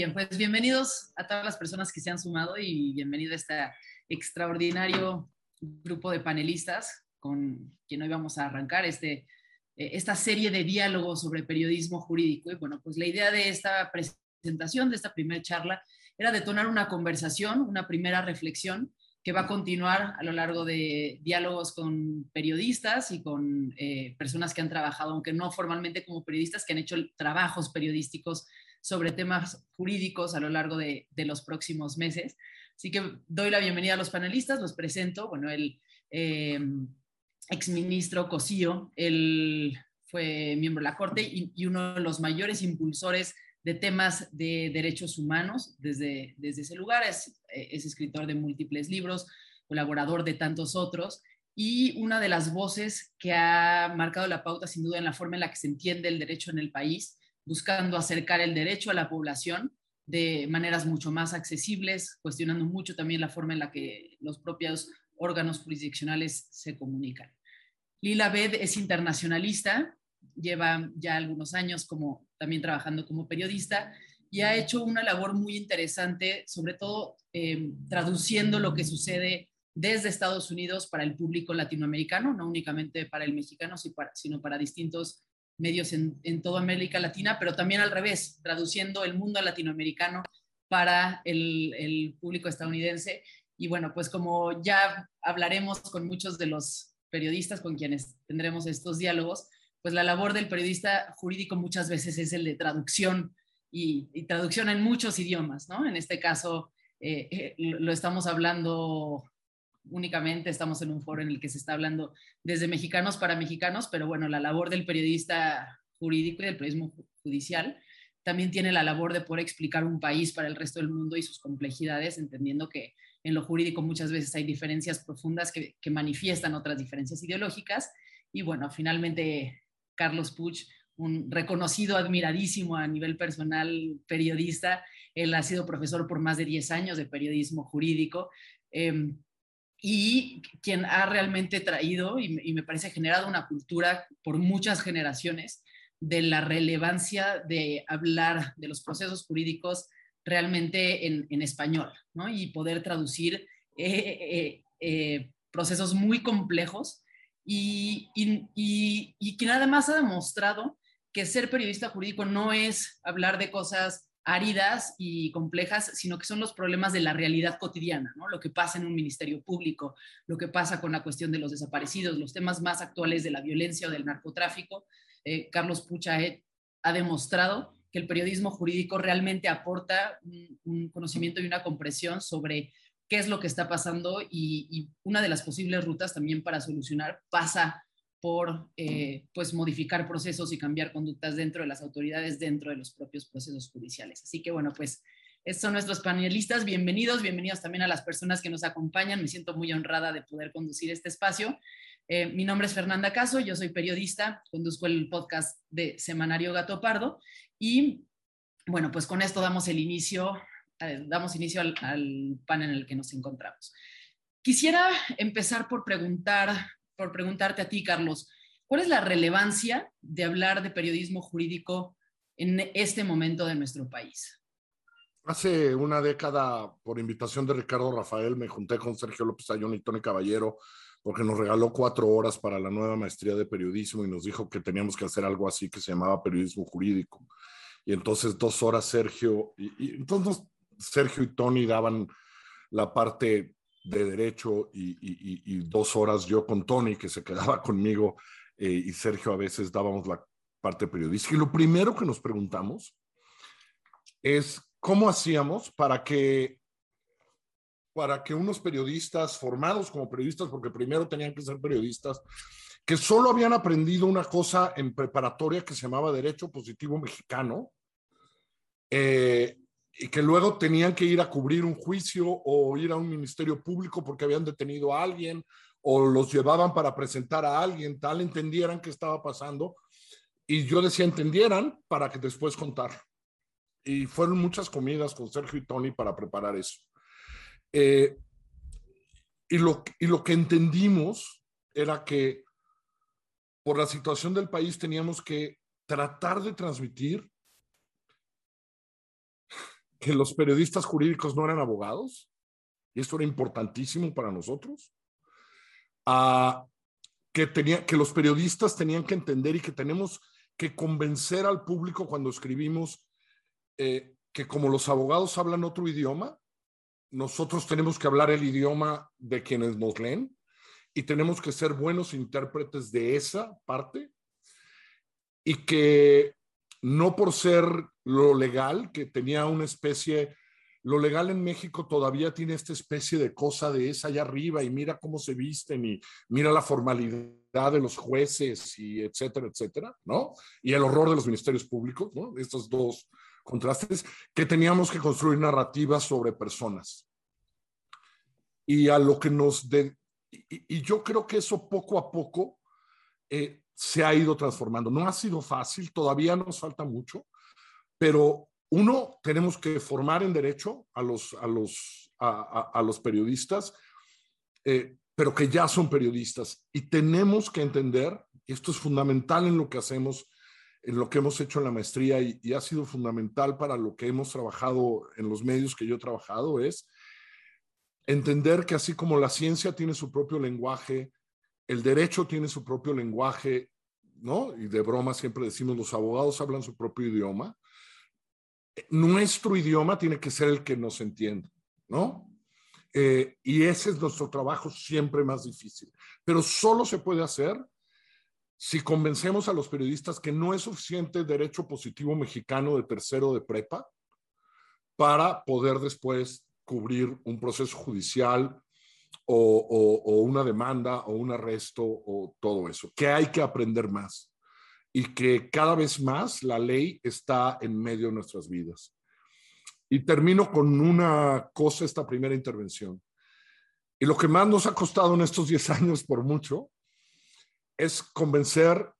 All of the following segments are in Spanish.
bien, pues bienvenidos a todas las personas que se han sumado y bienvenido a este extraordinario grupo de panelistas con quien hoy vamos a arrancar este, eh, esta serie de diálogos sobre periodismo jurídico. Y bueno, pues la idea de esta presentación, de esta primera charla, era detonar una conversación, una primera reflexión que va a continuar a lo largo de diálogos con periodistas y con eh, personas que han trabajado, aunque no formalmente como periodistas, que han hecho trabajos periodísticos sobre temas jurídicos a lo largo de, los próximos meses. Así que doy la bienvenida a los panelistas, los presento. Bueno, el eh, exministro Cosío, él fue miembro de la Corte y, uno de los mayores impulsores de temas de derechos humanos desde, desde ese lugar. Es, es escritor de múltiples libros, colaborador de tantos otros y una de las voces que ha marcado la pauta sin duda en la forma en la que se entiende el derecho en el país, buscando acercar el derecho a la población de maneras mucho más accesibles, cuestionando mucho también la forma en la que los propios órganos jurisdiccionales se comunican. Lila Bed es internacionalista, lleva ya algunos años como también trabajando como periodista y ha hecho una labor muy interesante, sobre todo eh, traduciendo lo que sucede desde Estados Unidos para el público latinoamericano, no únicamente para el mexicano, sino para distintos medios en, toda América Latina, pero también al revés, traduciendo el mundo latinoamericano para el, el público estadounidense. Y bueno, pues como ya hablaremos con muchos de los periodistas con quienes tendremos estos diálogos, pues la labor del periodista jurídico muchas veces es el de traducción y, traducción en muchos idiomas, ¿no? En este caso eh, eh, lo estamos hablando únicamente, estamos en un foro en el que se está hablando desde mexicanos para mexicanos, pero bueno, la labor del periodista jurídico y del periodismo judicial también tiene la labor de poder explicar un país para el resto del mundo y sus complejidades, entendiendo que en lo jurídico muchas veces hay diferencias profundas que, que manifiestan otras diferencias ideológicas. Y bueno, finalmente Carlos Puch, un reconocido, admiradísimo a nivel personal periodista. Él ha sido profesor por más de 10 años de periodismo jurídico em, y quien ha realmente traído y, me parece generado una cultura por muchas generaciones de la relevancia de hablar de los procesos jurídicos realmente en, español ¿no? y poder traducir eh, eh, eh, procesos muy complejos y, y, y, que nada más ha demostrado que ser periodista jurídico no es hablar de cosas áridas y complejas, sino que son los problemas de la realidad cotidiana, ¿no? lo que pasa en un ministerio público, lo que pasa con la cuestión de los desaparecidos, los temas más actuales de la violencia o del narcotráfico. Eh, Carlos Puchaet ha demostrado que el periodismo jurídico realmente aporta un conocimiento y una comprensión sobre qué es lo que está pasando y, una de las posibles rutas también para solucionar pasa por eh, pues modificar procesos y cambiar conductas dentro de las autoridades, dentro de los propios procesos judiciales. Así que bueno, pues estos son nuestros panelistas. Bienvenidos, bienvenidos también a las personas que nos acompañan. Me siento muy honrada de poder conducir este espacio. Eh, mi nombre es Fernanda Caso, yo soy periodista, conduzco el podcast de Semanario Gato Pardo y bueno, pues con esto damos el inicio damos inicio al, panel en el que nos encontramos. Quisiera empezar por preguntar, por preguntarte a ti, Carlos, ¿cuál es la relevancia de hablar de periodismo jurídico en este momento de nuestro país? Hace una década, por invitación de Ricardo Rafael, me junté con Sergio López Ayón y Tony Caballero porque nos regaló cuatro horas para la nueva maestría de periodismo y nos dijo que teníamos que hacer algo así que se llamaba periodismo jurídico. Y entonces dos horas Sergio, y, y entonces Sergio y Tony daban la parte de derecho y, dos horas yo con Tony, que se quedaba conmigo, eh, y Sergio a veces dábamos la parte periodística. Y lo primero que nos preguntamos es cómo hacíamos para que para que unos periodistas formados como periodistas, porque primero tenían que ser periodistas, que solo habían aprendido una cosa en preparatoria que se llamaba Derecho Positivo Mexicano, eh, y que luego tenían que ir a cubrir un juicio o ir a un ministerio público porque habían detenido a alguien o los llevaban para presentar a alguien, tal entendieran qué estaba pasando. Y yo decía, entendieran para que después contar. Y fueron muchas comidas con Sergio y Tony para preparar eso. Eh, y, lo, y lo que entendimos era que por la situación del país teníamos que tratar de transmitir que los periodistas jurídicos no eran abogados, y esto era importantísimo para nosotros, a que, tenía, que los periodistas tenían que entender y que tenemos que convencer al público cuando escribimos eh, que como los abogados hablan otro idioma, nosotros tenemos que hablar el idioma de quienes nos leen y tenemos que ser buenos intérpretes de esa parte y que no por ser lo legal, que tenía una especie, lo legal en México todavía tiene esta especie de cosa de esa allá arriba y mira cómo se visten y mira la formalidad de los jueces y etcétera, etcétera, ¿no? Y el horror de los ministerios públicos, ¿no? Estos dos contrastes, que teníamos que construir narrativas sobre personas. Y a lo que nos... De, y, yo creo que eso poco a poco eh, se ha ido transformando. No ha sido fácil, todavía nos falta mucho, pero uno, tenemos que formar en derecho a los, a los, a, los periodistas, eh, pero que ya son periodistas. Y tenemos que entender, y esto es fundamental en lo que hacemos, en lo que hemos hecho en la maestría y, y ha sido fundamental para lo que hemos trabajado en los medios que yo he trabajado, es entender que así como la ciencia tiene su propio lenguaje, el derecho tiene su propio lenguaje, ¿no? Y de broma siempre decimos, los abogados hablan su propio idioma. Nuestro idioma tiene que ser el que nos entienda, ¿no? Eh, y ese es nuestro trabajo siempre más difícil. Pero solo se puede hacer si convencemos a los periodistas que no es suficiente derecho positivo mexicano de tercero de prepa para poder después cubrir un proceso judicial o, una demanda o un arresto o todo eso, que hay que aprender más y que cada vez más la ley está en medio de nuestras vidas. Y termino con una cosa, esta primera intervención. Y lo que más nos ha costado en estos 10 años por mucho es convencer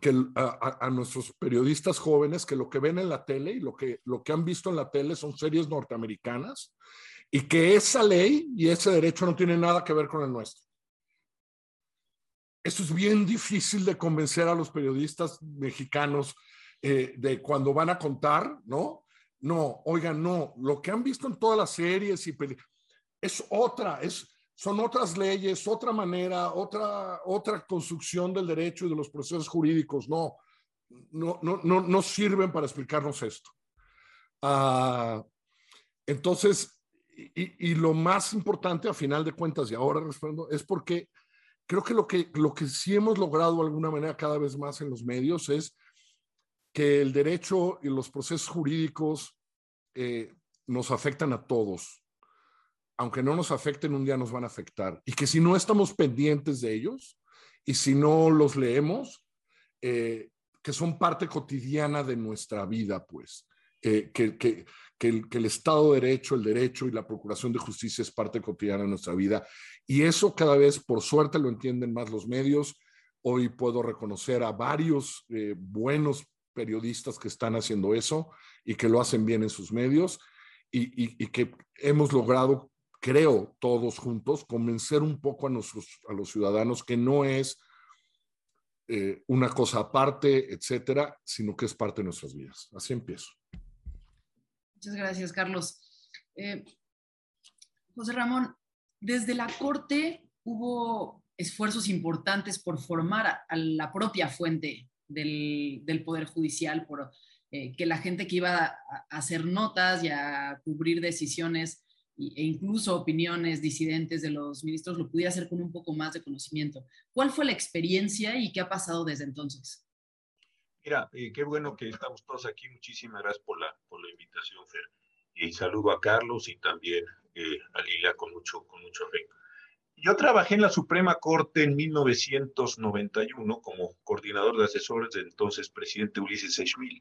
que a, nuestros periodistas jóvenes que lo que ven en la tele y lo que, lo que han visto en la tele son series norteamericanas y que esa ley y ese derecho no tiene nada que ver con el nuestro. Eso es bien difícil de convencer a los periodistas mexicanos eh, de cuando van a contar, ¿no? No, oigan, no, lo que han visto en todas las series y es otra, es, son otras leyes, otra manera, otra, otra construcción del derecho y de los procesos jurídicos. No, no, no, no, no sirven para explicarnos esto. Uh, entonces, y, lo más importante a final de cuentas, y ahora respondo, es porque creo que lo, que lo que sí hemos logrado de alguna manera cada vez más en los medios es que el derecho y los procesos jurídicos eh, nos afectan a todos. Aunque no nos afecten, un día nos van a afectar. Y que si no estamos pendientes de ellos y si no los leemos, eh, que son parte cotidiana de nuestra vida, pues. Eh, que, que, que el, Estado de Derecho, el derecho y la procuración de justicia es parte cotidiana de nuestra vida. Y eso cada vez, por suerte, lo entienden más los medios. Hoy puedo reconocer a varios eh, buenos periodistas que están haciendo eso y que lo hacen bien en sus medios y, que hemos logrado, creo, todos juntos, convencer un poco a, nuestros, a los ciudadanos que no es eh, una cosa aparte, etcétera, sino que es parte de nuestras vidas. Así empiezo. Muchas gracias, Carlos. Eh, José Ramón, desde la Corte hubo esfuerzos importantes por formar a, la propia fuente del, Poder Judicial, por eh, que la gente que iba a, hacer notas y a cubrir decisiones e incluso opiniones disidentes de los ministros lo pudiera hacer con un poco más de conocimiento. ¿Cuál fue la experiencia y qué ha pasado desde entonces? Mira, eh, qué bueno que estamos todos aquí. Muchísimas gracias por la, por la invitación, Fer. Y saludo a Carlos y también eh, a Lila con mucho, con mucho afecto. Yo trabajé en la Suprema Corte en 1991 como coordinador de asesores del entonces presidente Ulises Eichmil.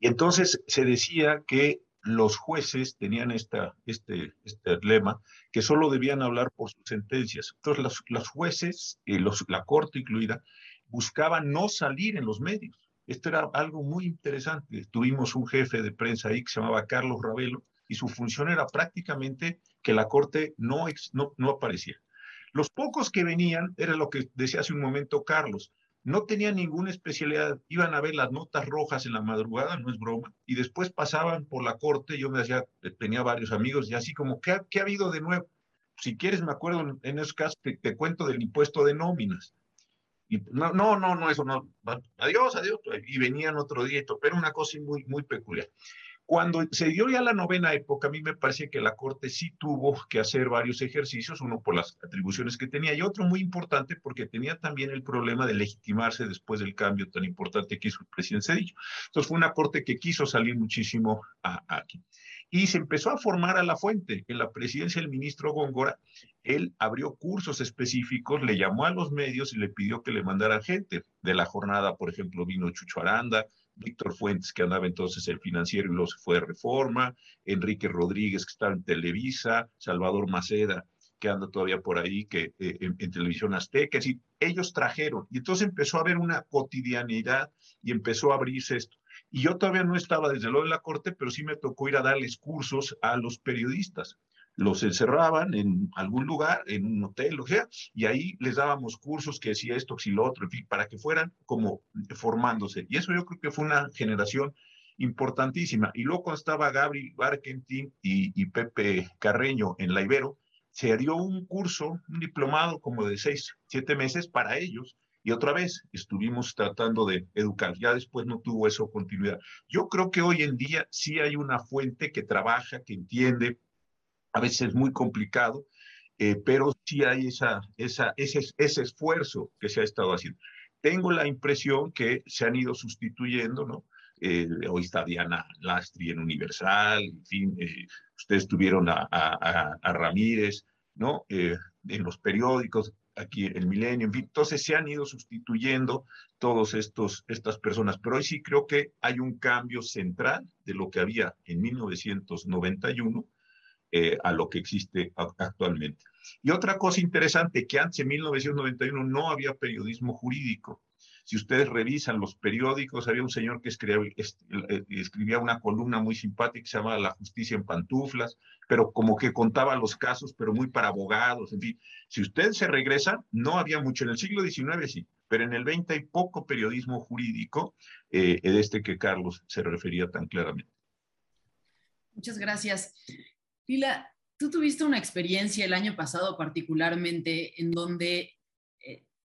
Y entonces se decía que los jueces tenían esta, este, este lema, que solo debían hablar por sus sentencias. Entonces los, los jueces, y los, la Corte incluida, buscaban no salir en los medios. Esto era algo muy interesante. Tuvimos un jefe de prensa ahí que se llamaba Carlos Ravelo y su función era prácticamente que la corte no, no, no aparecía. Los pocos que venían, era lo que decía hace un momento Carlos, no tenían ninguna especialidad, iban a ver las notas rojas en la madrugada, no es broma, y después pasaban por la corte, yo me decía, tenía varios amigos, y así como, ¿qué ha, qué ha habido de nuevo? Si quieres, me acuerdo en esos casos, te, te cuento del impuesto de nóminas. Y no, no, no, no, eso no, adiós, adiós, y venían otro día, pero una cosa muy, muy peculiar. Cuando se dio ya la novena época, a mí me parece que la Corte sí tuvo que hacer varios ejercicios, uno por las atribuciones que tenía y otro muy importante porque tenía también el problema de legitimarse después del cambio tan importante que hizo el presidente. Entonces fue una Corte que quiso salir muchísimo aquí. Y se empezó a formar a la fuente. En la presidencia del ministro Góngora, él abrió cursos específicos, le llamó a los medios y le pidió que le mandaran gente. De la jornada, por ejemplo, vino Chucho Aranda, Víctor Fuentes, que andaba entonces el financiero y luego se fue de reforma, Enrique Rodríguez, que estaba en Televisa, Salvador Maceda, que anda todavía por ahí, que eh, en, Televisión Azteca, es decir, ellos trajeron, y entonces empezó a haber una cotidianidad y empezó a abrirse esto. Y yo todavía no estaba desde luego en la corte, pero sí me tocó ir a darles cursos a los periodistas los encerraban en algún lugar, en un hotel, o sea, y ahí les dábamos cursos que decía esto, si lo otro, en fin, para que fueran como formándose. Y eso yo creo que fue una generación importantísima. Y luego cuando estaba Gabriel Barkentin y, y Pepe Carreño en la Ibero, se dio un curso, un diplomado como de seis, siete meses para ellos, y otra vez estuvimos tratando de educar. Ya después no tuvo eso continuidad. Yo creo que hoy en día sí hay una fuente que trabaja, que entiende, a veces es muy complicado, eh, pero sí hay esa, esa, ese, ese esfuerzo que se ha estado haciendo. Tengo la impresión que se han ido sustituyendo, ¿no? Eh, hoy está Diana Lastri en Universal, en fin, eh, ustedes tuvieron a, a, a Ramírez, ¿no? en los periódicos, aquí el Milenio, en fin, entonces se han ido sustituyendo todos estos estas personas, pero hoy sí creo que hay un cambio central de lo que había en 1991 eh, a lo que existe actualmente. Y otra cosa interesante, que antes en 1991 no había periodismo jurídico. Si ustedes revisan los periódicos, había un señor que escribía, eh, escribía una columna muy simpática que se llamaba La justicia en pantuflas, pero como que contaba los casos, pero muy para abogados, en fin. Si ustedes se regresan, no había mucho. En el siglo XIX sí, pero en el XX hay poco periodismo jurídico eh, de este que Carlos se refería tan claramente. Muchas gracias. Lila, tú tuviste una experiencia el año pasado particularmente en donde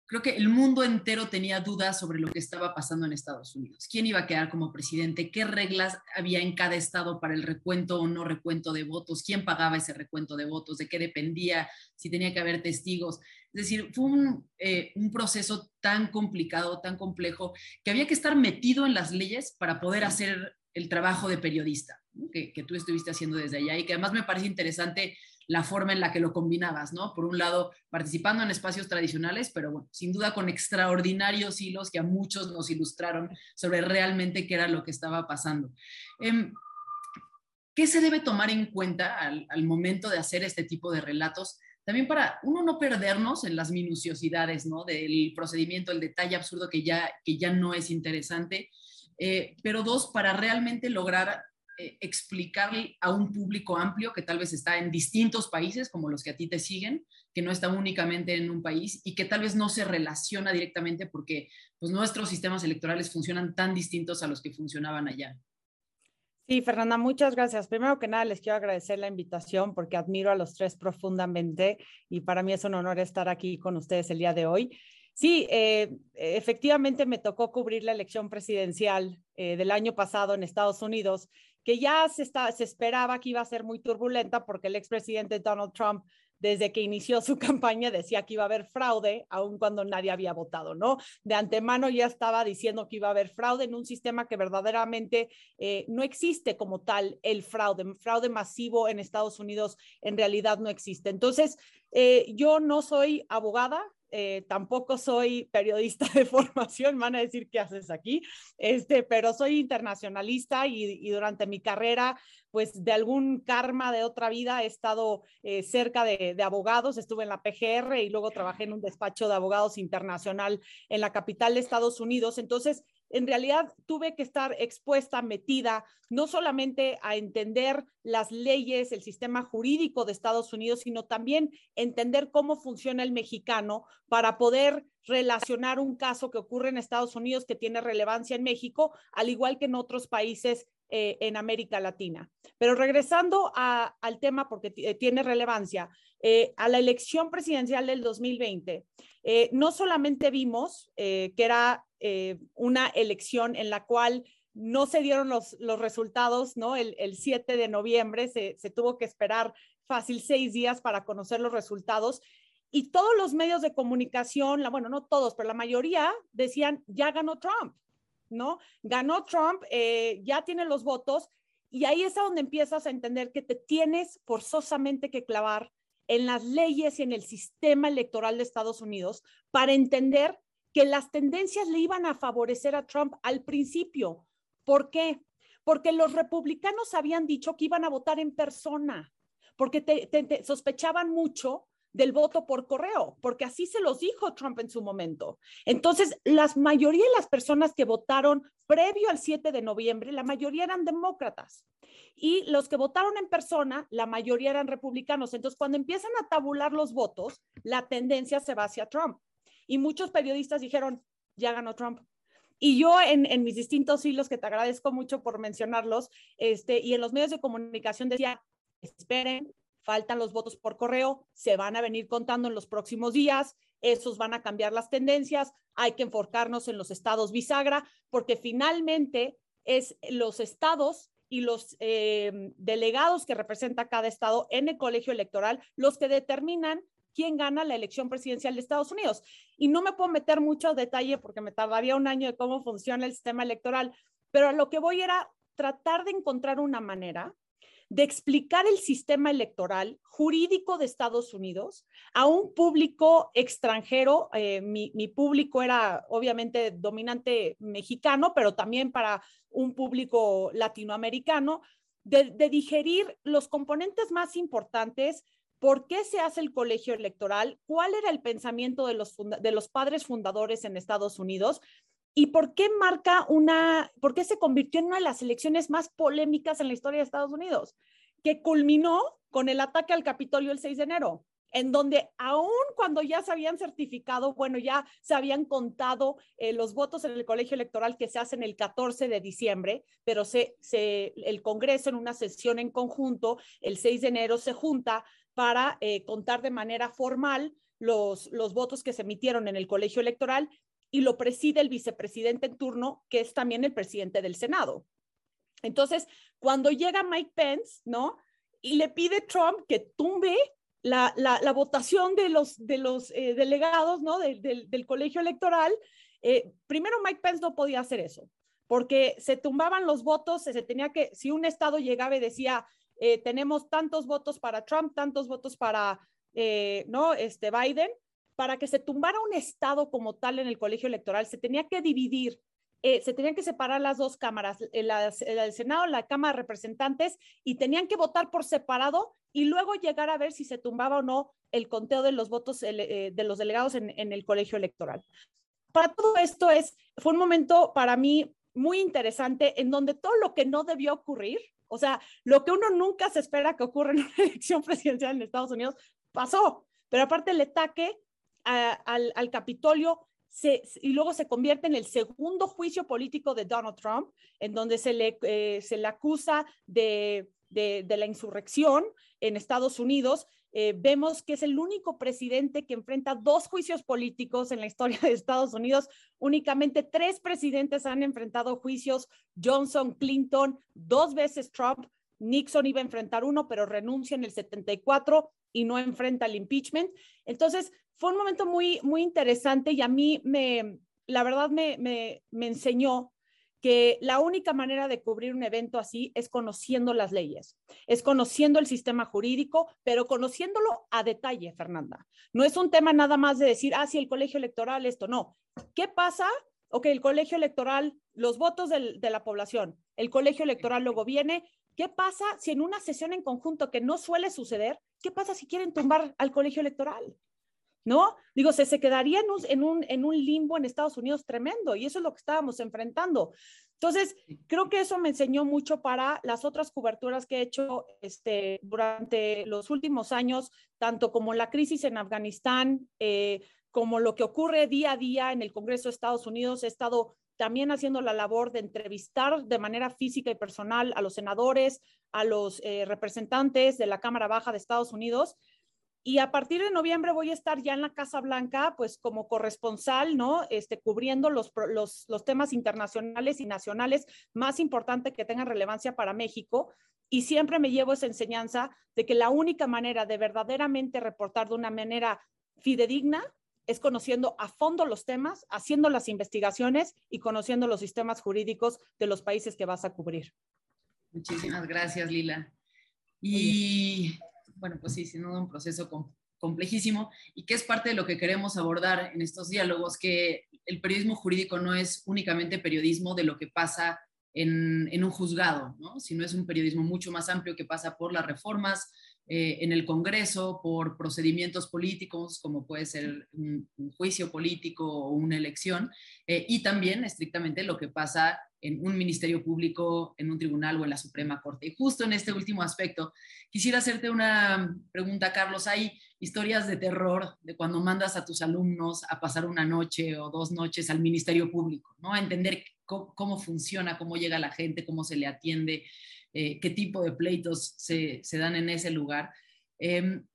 creo que el mundo entero tenía dudas sobre lo que estaba pasando en Estados Unidos. ¿Quién iba a quedar como presidente? ¿Qué reglas había en cada estado para el recuento o no recuento de votos? ¿Quién pagaba ese recuento de votos? ¿De qué dependía? Si tenía que haber testigos. Es decir, fue un, eh, un proceso tan complicado, tan complejo, que había que estar metido en las leyes para poder hacer el trabajo de periodista que, tú estuviste haciendo desde allá y que además me parece interesante la forma en la que lo combinabas, ¿no? Por un lado, participando en espacios tradicionales, pero bueno, sin duda con extraordinarios hilos que a muchos nos ilustraron sobre realmente qué era lo que estaba pasando. Em, ¿Qué se debe tomar en cuenta al, momento de hacer este tipo de relatos? También para uno no perdernos en las minuciosidades, ¿no? Del procedimiento, el detalle absurdo que ya, que ya no es interesante, eh, pero dos, para realmente lograr eh, explicarle a un público amplio que tal vez está en distintos países, como los que a ti te siguen, que no está únicamente en un país y que tal vez no se relaciona directamente porque pues, nuestros sistemas electorales funcionan tan distintos a los que funcionaban allá. Sí, Fernanda, muchas gracias. Primero que nada, les quiero agradecer la invitación porque admiro a los tres profundamente y para mí es un honor estar aquí con ustedes el día de hoy. Sí, eh, efectivamente me tocó cubrir la elección presidencial eh, del año pasado en Estados Unidos que ya se, está, se esperaba que iba a ser muy turbulenta porque el expresidente Donald Trump desde que inició su campaña decía que iba a haber fraude, aun cuando nadie había votado, ¿no? De antemano ya estaba diciendo que iba a haber fraude en un sistema que verdaderamente eh, no existe como tal el fraude. Fraude masivo en Estados Unidos en realidad no existe. Entonces, eh, yo no soy abogada, eh, tampoco soy periodista de formación, van a decir qué haces aquí, este, pero soy internacionalista y, durante mi carrera, pues de algún karma de otra vida he estado eh, cerca de, de, abogados, estuve en la PGR y luego trabajé en un despacho de abogados internacional en la capital de Estados Unidos. Entonces, en realidad tuve que estar expuesta, metida, no solamente a entender las leyes, el sistema jurídico de Estados Unidos, sino también entender cómo funciona el mexicano para poder relacionar un caso que ocurre en Estados Unidos que tiene relevancia en México, al igual que en otros países eh, en América Latina. Pero regresando al tema, porque tiene relevancia, eh, a la elección presidencial del 2020, eh, no solamente vimos que era una elección en la cual no se dieron los, los resultados, ¿no? El, 7 de noviembre se, se tuvo que esperar fácil seis días para conocer los resultados y todos los medios de comunicación, la, bueno, no todos, pero la mayoría decían, ya ganó Trump. ¿No? Ganó Trump, eh, ya tiene los votos y ahí es a donde empiezas a entender que te tienes forzosamente que clavar en las leyes y en el sistema electoral de Estados Unidos para entender que las tendencias le iban a favorecer a Trump al principio. ¿Por qué? Porque los republicanos habían dicho que iban a votar en persona, porque te sospechaban mucho del voto por correo, porque así se los dijo Trump en su momento. Entonces, la mayoría de las personas que votaron previo al 7 de noviembre, la mayoría eran demócratas. Y los que votaron en persona, la mayoría eran republicanos. Entonces, cuando empiezan a tabular los votos, la tendencia se va hacia Trump. Y muchos periodistas dijeron, ya ganó Trump. Y yo en, en, mis distintos hilos, que te agradezco mucho por mencionarlos, este, y en los medios de comunicación decía, esperen, faltan los votos por correo, se van a venir contando en los próximos días, esos van a cambiar las tendencias, hay que enfocarnos en los estados bisagra, porque finalmente es los estados y los eh, delegados que representa cada estado en el colegio electoral los que determinan quién gana la elección presidencial de Estados Unidos. Y no me puedo meter mucho detalle porque me tardaría un año de cómo funciona el sistema electoral, pero a lo que voy era tratar de encontrar una manera de explicar el sistema electoral jurídico de Estados Unidos a un público extranjero. Eh, mi, público era obviamente dominante mexicano, pero también para un público latinoamericano, de, digerir los componentes más importantes ¿Por qué se hace el colegio electoral? ¿Cuál era el pensamiento de los, de los padres fundadores en Estados Unidos? ¿Y por qué marca una, por qué se convirtió en una de las elecciones más polémicas en la historia de Estados Unidos? Que culminó con el ataque al Capitolio el 6 de enero, en donde aún cuando ya se habían certificado, bueno, ya se habían contado eh, los votos en el colegio electoral que se hacen el 14 de diciembre, pero el Congreso en una sesión en conjunto, el 6 de enero, se junta para eh, contar de manera formal los, los votos que se emitieron en el colegio electoral y lo preside el vicepresidente en turno, que es también el presidente del Senado. Entonces, cuando llega Mike Pence, ¿no? Y le pide Trump que tumbe la, la, votación de los, de los eh, delegados, ¿no? del colegio electoral, eh, primero Mike Pence no podía hacer eso, porque se tumbaban los votos, se, tenía que, si un estado llegaba y decía, eh, tenemos tantos votos para Trump, tantos votos para, ¿no? Este Biden, para que se tumbara un estado como tal en el colegio electoral, se tenía que dividir, eh, se tenían que separar las dos cámaras, el, el, Senado, la Cámara de Representantes, y tenían que votar por separado y luego llegar a ver si se tumbaba o no el conteo de los votos eh, de los delegados en, en el colegio electoral. Para todo esto es, fue un momento para mí muy interesante en donde todo lo que no debió ocurrir, o sea, lo que uno nunca se espera que ocurra en una elección presidencial en Estados Unidos, pasó. Pero aparte el ataque al, Capitolio y luego se convierte en el segundo juicio político de Donald Trump, en donde se le, eh, se le acusa de, de, la insurrección en Estados Unidos. Eh, vemos que es el único presidente que enfrenta dos juicios políticos en la historia de Estados Unidos. Únicamente tres presidentes han enfrentado juicios, Johnson, Clinton, dos veces Trump. Nixon iba a enfrentar uno, pero renuncia en el 74 y no enfrenta el impeachment. Entonces, fue un momento muy, muy interesante y a mí me, la verdad me, me, me enseñó que la única manera de cubrir un evento así es conociendo las leyes, es conociendo el sistema jurídico, pero conociéndolo a detalle, Fernanda. No es un tema nada más de decir, ah, sí, el colegio electoral, esto, no. ¿Qué pasa? Ok, el colegio electoral, los votos de la población, el colegio electoral luego viene. ¿Qué pasa si en una sesión en conjunto que no suele suceder, qué pasa si quieren tumbar al colegio electoral? ¿No? Digo, se, se quedaría en un, en, un, en un limbo en Estados Unidos tremendo y eso es lo que estábamos enfrentando. Entonces, creo que eso me enseñó mucho para las otras coberturas que he hecho este, durante los últimos años, tanto como la crisis en Afganistán, eh, como lo que ocurre día a día en el Congreso de Estados Unidos. He estado también haciendo la labor de entrevistar de manera física y personal a los senadores, a los eh, representantes de la Cámara Baja de Estados Unidos y a partir de noviembre voy a estar ya en la Casa Blanca, pues como corresponsal, ¿no? Este, cubriendo los, los, los temas internacionales y nacionales más importantes que tengan relevancia para México. Y siempre me llevo esa enseñanza de que la única manera de verdaderamente reportar de una manera fidedigna es conociendo a fondo los temas, haciendo las investigaciones y conociendo los sistemas jurídicos de los países que vas a cubrir. Muchísimas gracias, Lila. Y bueno, pues sí, sin duda un proceso complejísimo y que es parte de lo que queremos abordar en estos diálogos, que el periodismo jurídico no es únicamente periodismo de lo que pasa en, en un juzgado, ¿no? sino es un periodismo mucho más amplio que pasa por las reformas, eh, en el Congreso por procedimientos políticos, como puede ser un, juicio político o una elección, eh, y también estrictamente lo que pasa en un ministerio público, en un tribunal o en la Suprema Corte. Y justo en este último aspecto, quisiera hacerte una pregunta, Carlos. Hay historias de terror de cuando mandas a tus alumnos a pasar una noche o dos noches al ministerio público, ¿no? A entender cómo funciona, cómo llega la gente, cómo se le atiende, eh, qué tipo de pleitos se, dan en ese lugar. Em,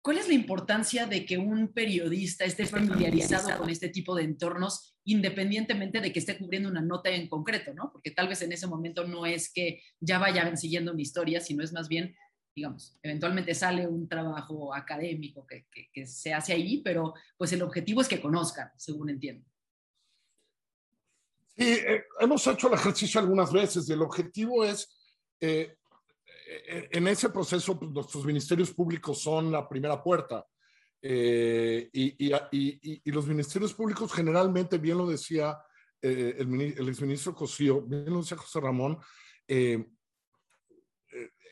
¿Cuál es la importancia de que un periodista esté familiarizado con este tipo de entornos, independientemente de que esté cubriendo una nota en concreto, ¿no? Porque tal vez en ese momento no es que ya vayan siguiendo una historia, sino es más bien, digamos, eventualmente sale un trabajo académico que, que se hace ahí, pero pues el objetivo es que conozcan, según entiendo. Sí, eh, hemos hecho el ejercicio algunas veces y el objetivo es eh, en ese proceso, pues, nuestros ministerios públicos son la primera puerta. Eh, y, los ministerios públicos generalmente, bien lo decía el, el exministro Cosío, bien lo decía José Ramón,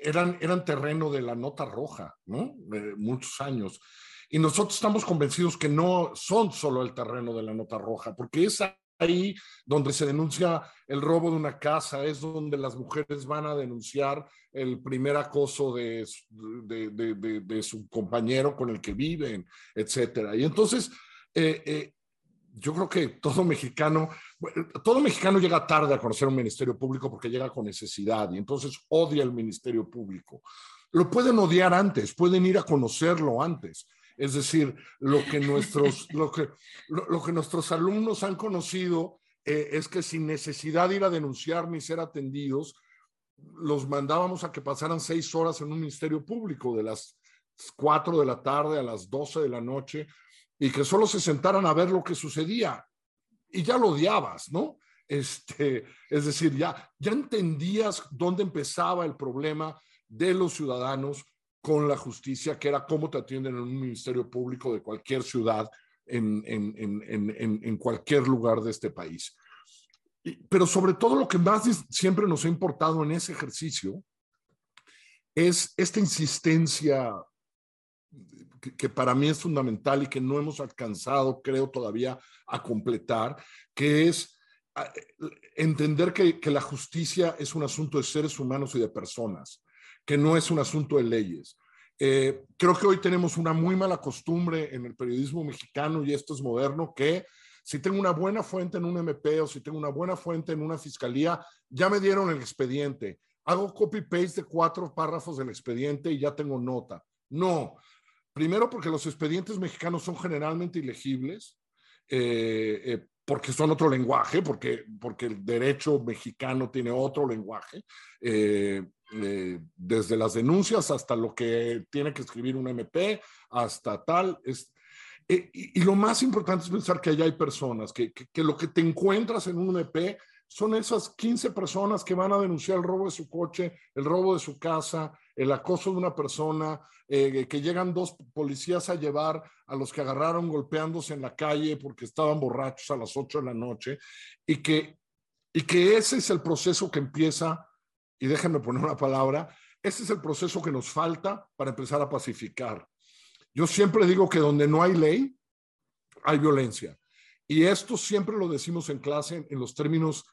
eran, eran terreno de la nota roja, ¿no? muchos años. Y nosotros estamos convencidos que no son solo el terreno de la nota roja, porque esa ahí donde se denuncia el robo de una casa, es donde las mujeres van a denunciar el primer acoso de, su compañero con el que viven, etcétera. Y entonces, eh, eh, yo creo que todo mexicano, todo mexicano llega tarde a conocer un ministerio público porque llega con necesidad y entonces odia el ministerio público. Lo pueden odiar antes, pueden ir a conocerlo antes, es decir, lo que nuestros, lo que, lo, que nuestros alumnos han conocido eh, es que sin necesidad de ir a denunciar ni ser atendidos, los mandábamos a que pasaran seis horas en un ministerio público de las cuatro de la tarde a las doce de la noche y que solo se sentaran a ver lo que sucedía. Y ya lo odiabas, ¿no? Este, es decir, ya, ya entendías dónde empezaba el problema de los ciudadanos con la justicia, que era cómo te atienden en un ministerio público de cualquier ciudad, en, en, en, en cualquier lugar de este país. Pero sobre todo lo que más siempre nos ha importado en ese ejercicio es esta insistencia que, que, para mí es fundamental y que no hemos alcanzado, creo, todavía a completar, que es entender que, que la justicia es un asunto de seres humanos y de personas que no es un asunto de leyes. Eh, creo que hoy tenemos una muy mala costumbre en el periodismo mexicano, y esto es moderno, que si tengo una buena fuente en un MP o si tengo una buena fuente en una fiscalía, ya me dieron el expediente. Hago copy-paste de cuatro párrafos del expediente y ya tengo nota. No. Primero porque los expedientes mexicanos son generalmente ilegibles, eh, eh, porque son otro lenguaje, porque, porque el derecho mexicano tiene otro lenguaje. Eh, desde las denuncias hasta lo que tiene que escribir un MP, hasta tal. Es, eh, y, lo más importante es pensar que allá hay personas, que, que, lo que te encuentras en un MP son esas 15 personas que van a denunciar el robo de su coche, el robo de su casa, el acoso de una persona, eh, que llegan dos policías a llevar a los que agarraron golpeándose en la calle porque estaban borrachos a las 8 de la noche, y que, y que ese es el proceso que empieza y déjenme poner una palabra, este es el proceso que nos falta para empezar a pacificar. Yo siempre digo que donde no hay ley, hay violencia. Y esto siempre lo decimos en clase en, los términos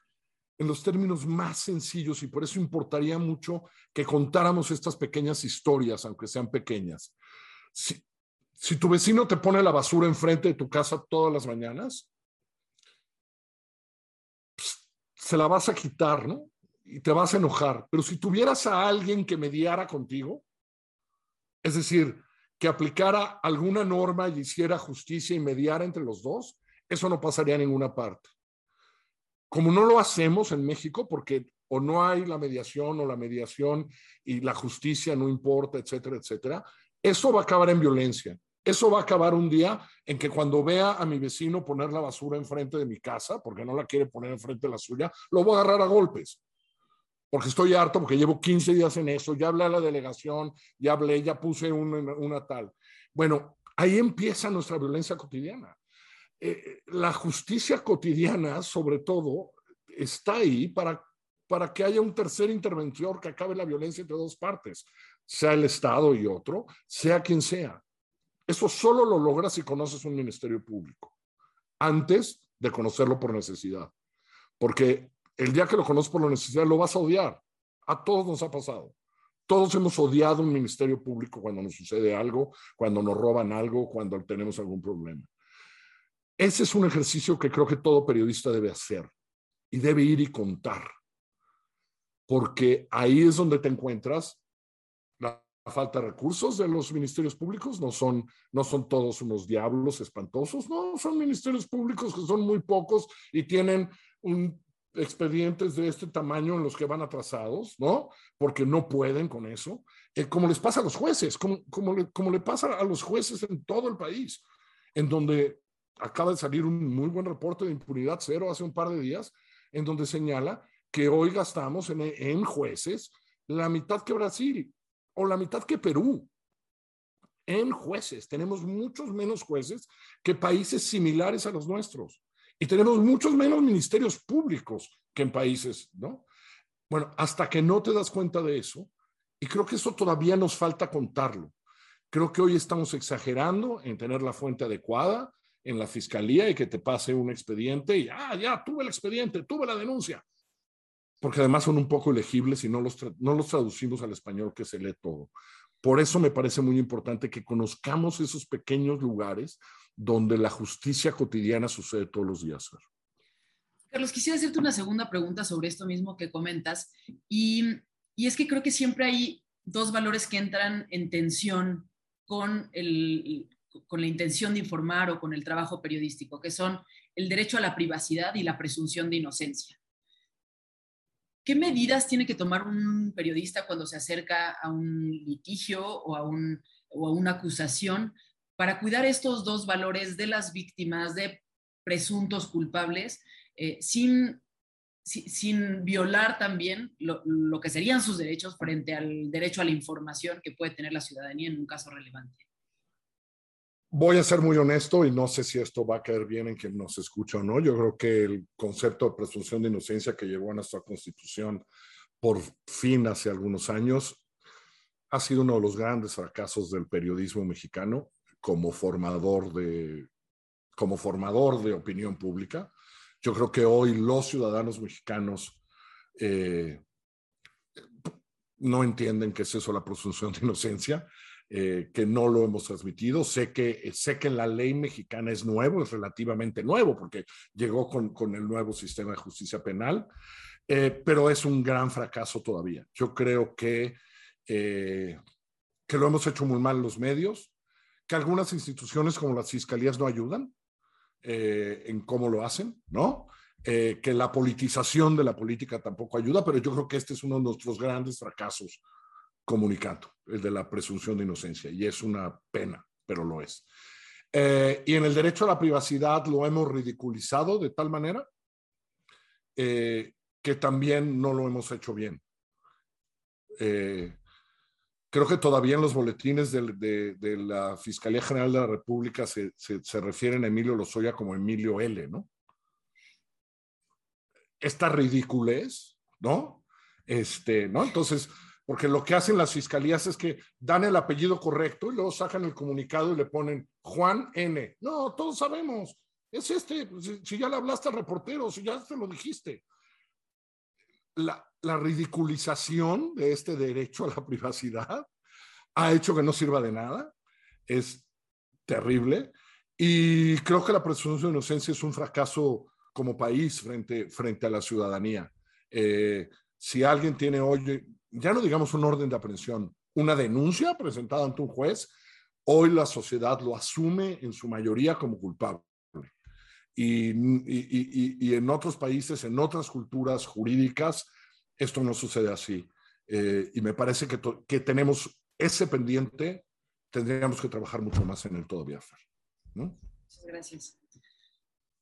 en los términos más sencillos y por eso importaría mucho que contáramos estas pequeñas historias, aunque sean pequeñas. Si, si tu vecino te pone la basura enfrente de tu casa todas las mañanas, pues, se la vas a quitar, ¿no? Y te vas a enojar. Pero si tuvieras a alguien que mediara contigo, es decir, que aplicara alguna norma y hiciera justicia y mediara entre los dos, eso no pasaría a ninguna parte. Como no lo hacemos en México, porque o no hay la mediación o la mediación y la justicia no importa, etcétera, etcétera, eso va a acabar en violencia. Eso va a acabar un día en que cuando vea a mi vecino poner la basura enfrente de mi casa, porque no la quiere poner enfrente de la suya, lo voy a agarrar a golpes. Porque estoy harto, porque llevo 15 días en eso, ya hablé a la delegación, ya hablé, ya puse una, tal. Bueno, ahí empieza nuestra violencia cotidiana. Eh, la justicia cotidiana, sobre todo, está ahí para, para que haya un tercer interventor que acabe la violencia entre dos partes, sea el Estado y otro, sea quien sea. Eso solo lo logras si conoces un ministerio público, antes de conocerlo por necesidad. Porque el día que lo conoces por necesidad, lo vas a odiar. A todos nos ha pasado. Todos hemos odiado un ministerio público cuando nos sucede algo, cuando nos roban algo, cuando tenemos algún problema. Ese es un ejercicio que creo que todo periodista debe hacer y debe ir y contar. Porque ahí es donde te encuentras falta recursos de los ministerios públicos, no son, no son todos unos diablos espantosos, no, son ministerios públicos que son muy pocos y tienen expedientes de este tamaño en los que van atrasados, ¿no? Porque no pueden con eso, eh, como les pasa a los jueces, como, como, le, como le pasa a los jueces en todo el país, en donde acaba de salir un muy buen reporte de impunidad cero hace un par de días, en donde señala que hoy gastamos en, en jueces la mitad que Brasil o la mitad que Perú en jueces. Tenemos muchos menos jueces que países similares a los nuestros. Y tenemos muchos menos ministerios públicos que en países, ¿no? Bueno, hasta que no te das cuenta de eso, y creo que eso todavía nos falta contarlo. Creo que hoy estamos exagerando en tener la fuente adecuada en la fiscalía y que te pase un expediente y, ah, ya, tuve el expediente, tuve la denuncia porque además son un poco elegibles y no los, no los traducimos al español que se lee todo. Por eso me parece muy importante que conozcamos esos pequeños lugares donde la justicia cotidiana sucede todos los días. Carlos, quisiera hacerte una segunda pregunta sobre esto mismo que comentas. Y, y es que creo que siempre hay dos valores que entran en tensión con, el, con la intención de informar o con el trabajo periodístico, que son el derecho a la privacidad y la presunción de inocencia. ¿Qué medidas tiene que tomar un periodista cuando se acerca a un litigio o a, un, o a una acusación para cuidar estos dos valores de las víctimas, de presuntos culpables, eh, sin, sin, violar también lo, lo, que serían sus derechos frente al derecho a la información que puede tener la ciudadanía en un caso relevante? Voy a ser muy honesto y no sé si esto va a caer bien en quien nos escucha o no. Yo creo que el concepto de presunción de inocencia que llegó a nuestra constitución por fin hace algunos años ha sido uno de los grandes fracasos del periodismo mexicano como formador de, como formador de opinión pública. Yo creo que hoy los ciudadanos mexicanos eh, no entienden qué es eso la presunción de inocencia eh, que no lo hemos transmitido. Sé que, sé que la ley mexicana es nuevo, es relativamente nuevo, porque llegó con, con el nuevo sistema de justicia penal, eh, pero es un gran fracaso todavía. Yo creo que, eh, que lo hemos hecho muy mal los medios, que algunas instituciones como las fiscalías no ayudan en cómo lo hacen, ¿no? que la politización de la política tampoco ayuda, pero yo creo que este es uno de nuestros grandes fracasos comunicando, el de la presunción de inocencia, y es una pena, pero lo es. Eh, y en el derecho a la privacidad lo hemos ridiculizado de tal manera eh, que también no lo hemos hecho bien. Eh, creo que todavía en los boletines de, de, la Fiscalía General de la República se, se, se, refieren a Emilio Lozoya como Emilio L, ¿no? Esta ridiculez, ¿no? Este, ¿no? Entonces, porque lo que hacen las fiscalías es que dan el apellido correcto y luego sacan el comunicado y le ponen Juan N. No, todos sabemos, es este, si, ya le hablaste al reportero, si ya te lo dijiste. La, la ridiculización de este derecho a la privacidad ha hecho que no sirva de nada, es terrible y creo que la presunción de inocencia es un fracaso como país frente, frente a la ciudadanía. Eh, si alguien tiene hoy, ya no digamos un orden de aprehensión, una denuncia presentada ante un juez, hoy la sociedad lo asume en su mayoría como culpable. Y, en otros países, en otras culturas jurídicas, esto no sucede así. Eh, y me parece que, que, tenemos ese pendiente, tendríamos que trabajar mucho más en el todavía. Muchas gracias.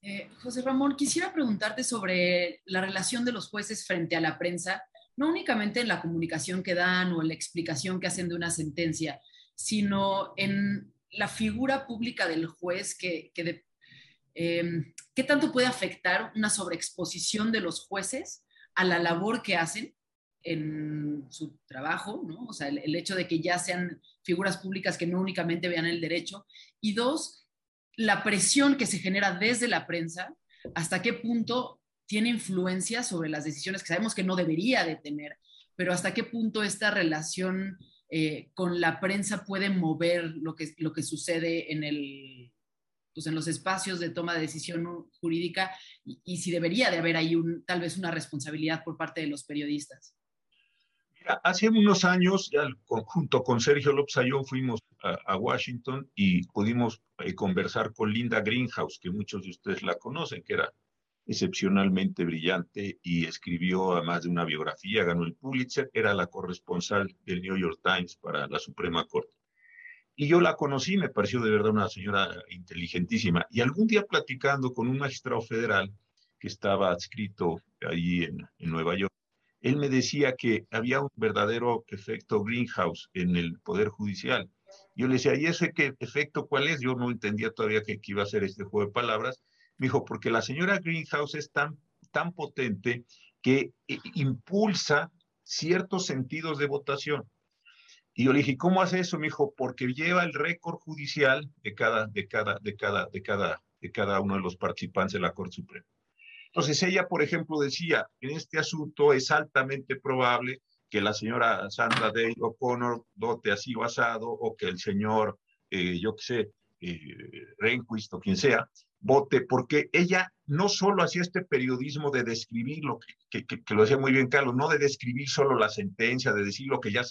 Eh, José Ramón, quisiera preguntarte sobre la relación de los jueces frente a la prensa, no únicamente en la comunicación que dan o en la explicación que hacen de una sentencia, sino en la figura pública del juez que, em, ¿qué tanto puede afectar una sobreexposición de los jueces a la labor que hacen en su trabajo, ¿no? O sea, el, el, hecho de que ya sean figuras públicas que no únicamente vean el derecho. Y dos, la presión que se genera desde la prensa, hasta qué punto tiene influencia sobre las decisiones que sabemos que no debería de tener, pero hasta qué punto esta relación eh, con la prensa puede mover lo que, lo que sucede en, el, pues en los espacios de toma de decisión jurídica y, si debería de haber ahí tal vez una responsabilidad por parte de los periodistas. Mira, hace unos años, junto con Sergio López Ayón, fuimos a, Washington y pudimos eh, conversar con Linda Greenhouse, que muchos de ustedes la conocen, que era excepcionalmente brillante y escribió además de una biografía, ganó el Pulitzer, era la corresponsal del New York Times para la Suprema Corte. Y yo la conocí, me pareció de verdad una señora inteligentísima. Y algún día platicando con un magistrado federal que estaba adscrito allí en, Nueva York, él me decía que había un verdadero efecto greenhouse en el Poder Judicial yo le decía, ¿y ese qué efecto cuál es? Yo no entendía todavía que, iba a ser este juego de palabras. Me dijo, porque la señora Greenhouse es tan, tan potente que eh, impulsa ciertos sentidos de votación. Y yo le dije, ¿cómo hace eso? Me dijo, porque lleva el récord judicial de cada, de cada, de cada, de cada, de cada uno de los participantes de la Corte Suprema. Entonces ella, por ejemplo, decía, en este asunto es altamente probable que la señora Sandra Day O'Connor dote así basado o que el señor, eh, yo qué sé, eh, Rehnquist o quien sea, vote, porque ella no solo hacía este periodismo de describir lo que, lo hacía muy bien Carlos, no de describir solo la sentencia, de decir lo que ya,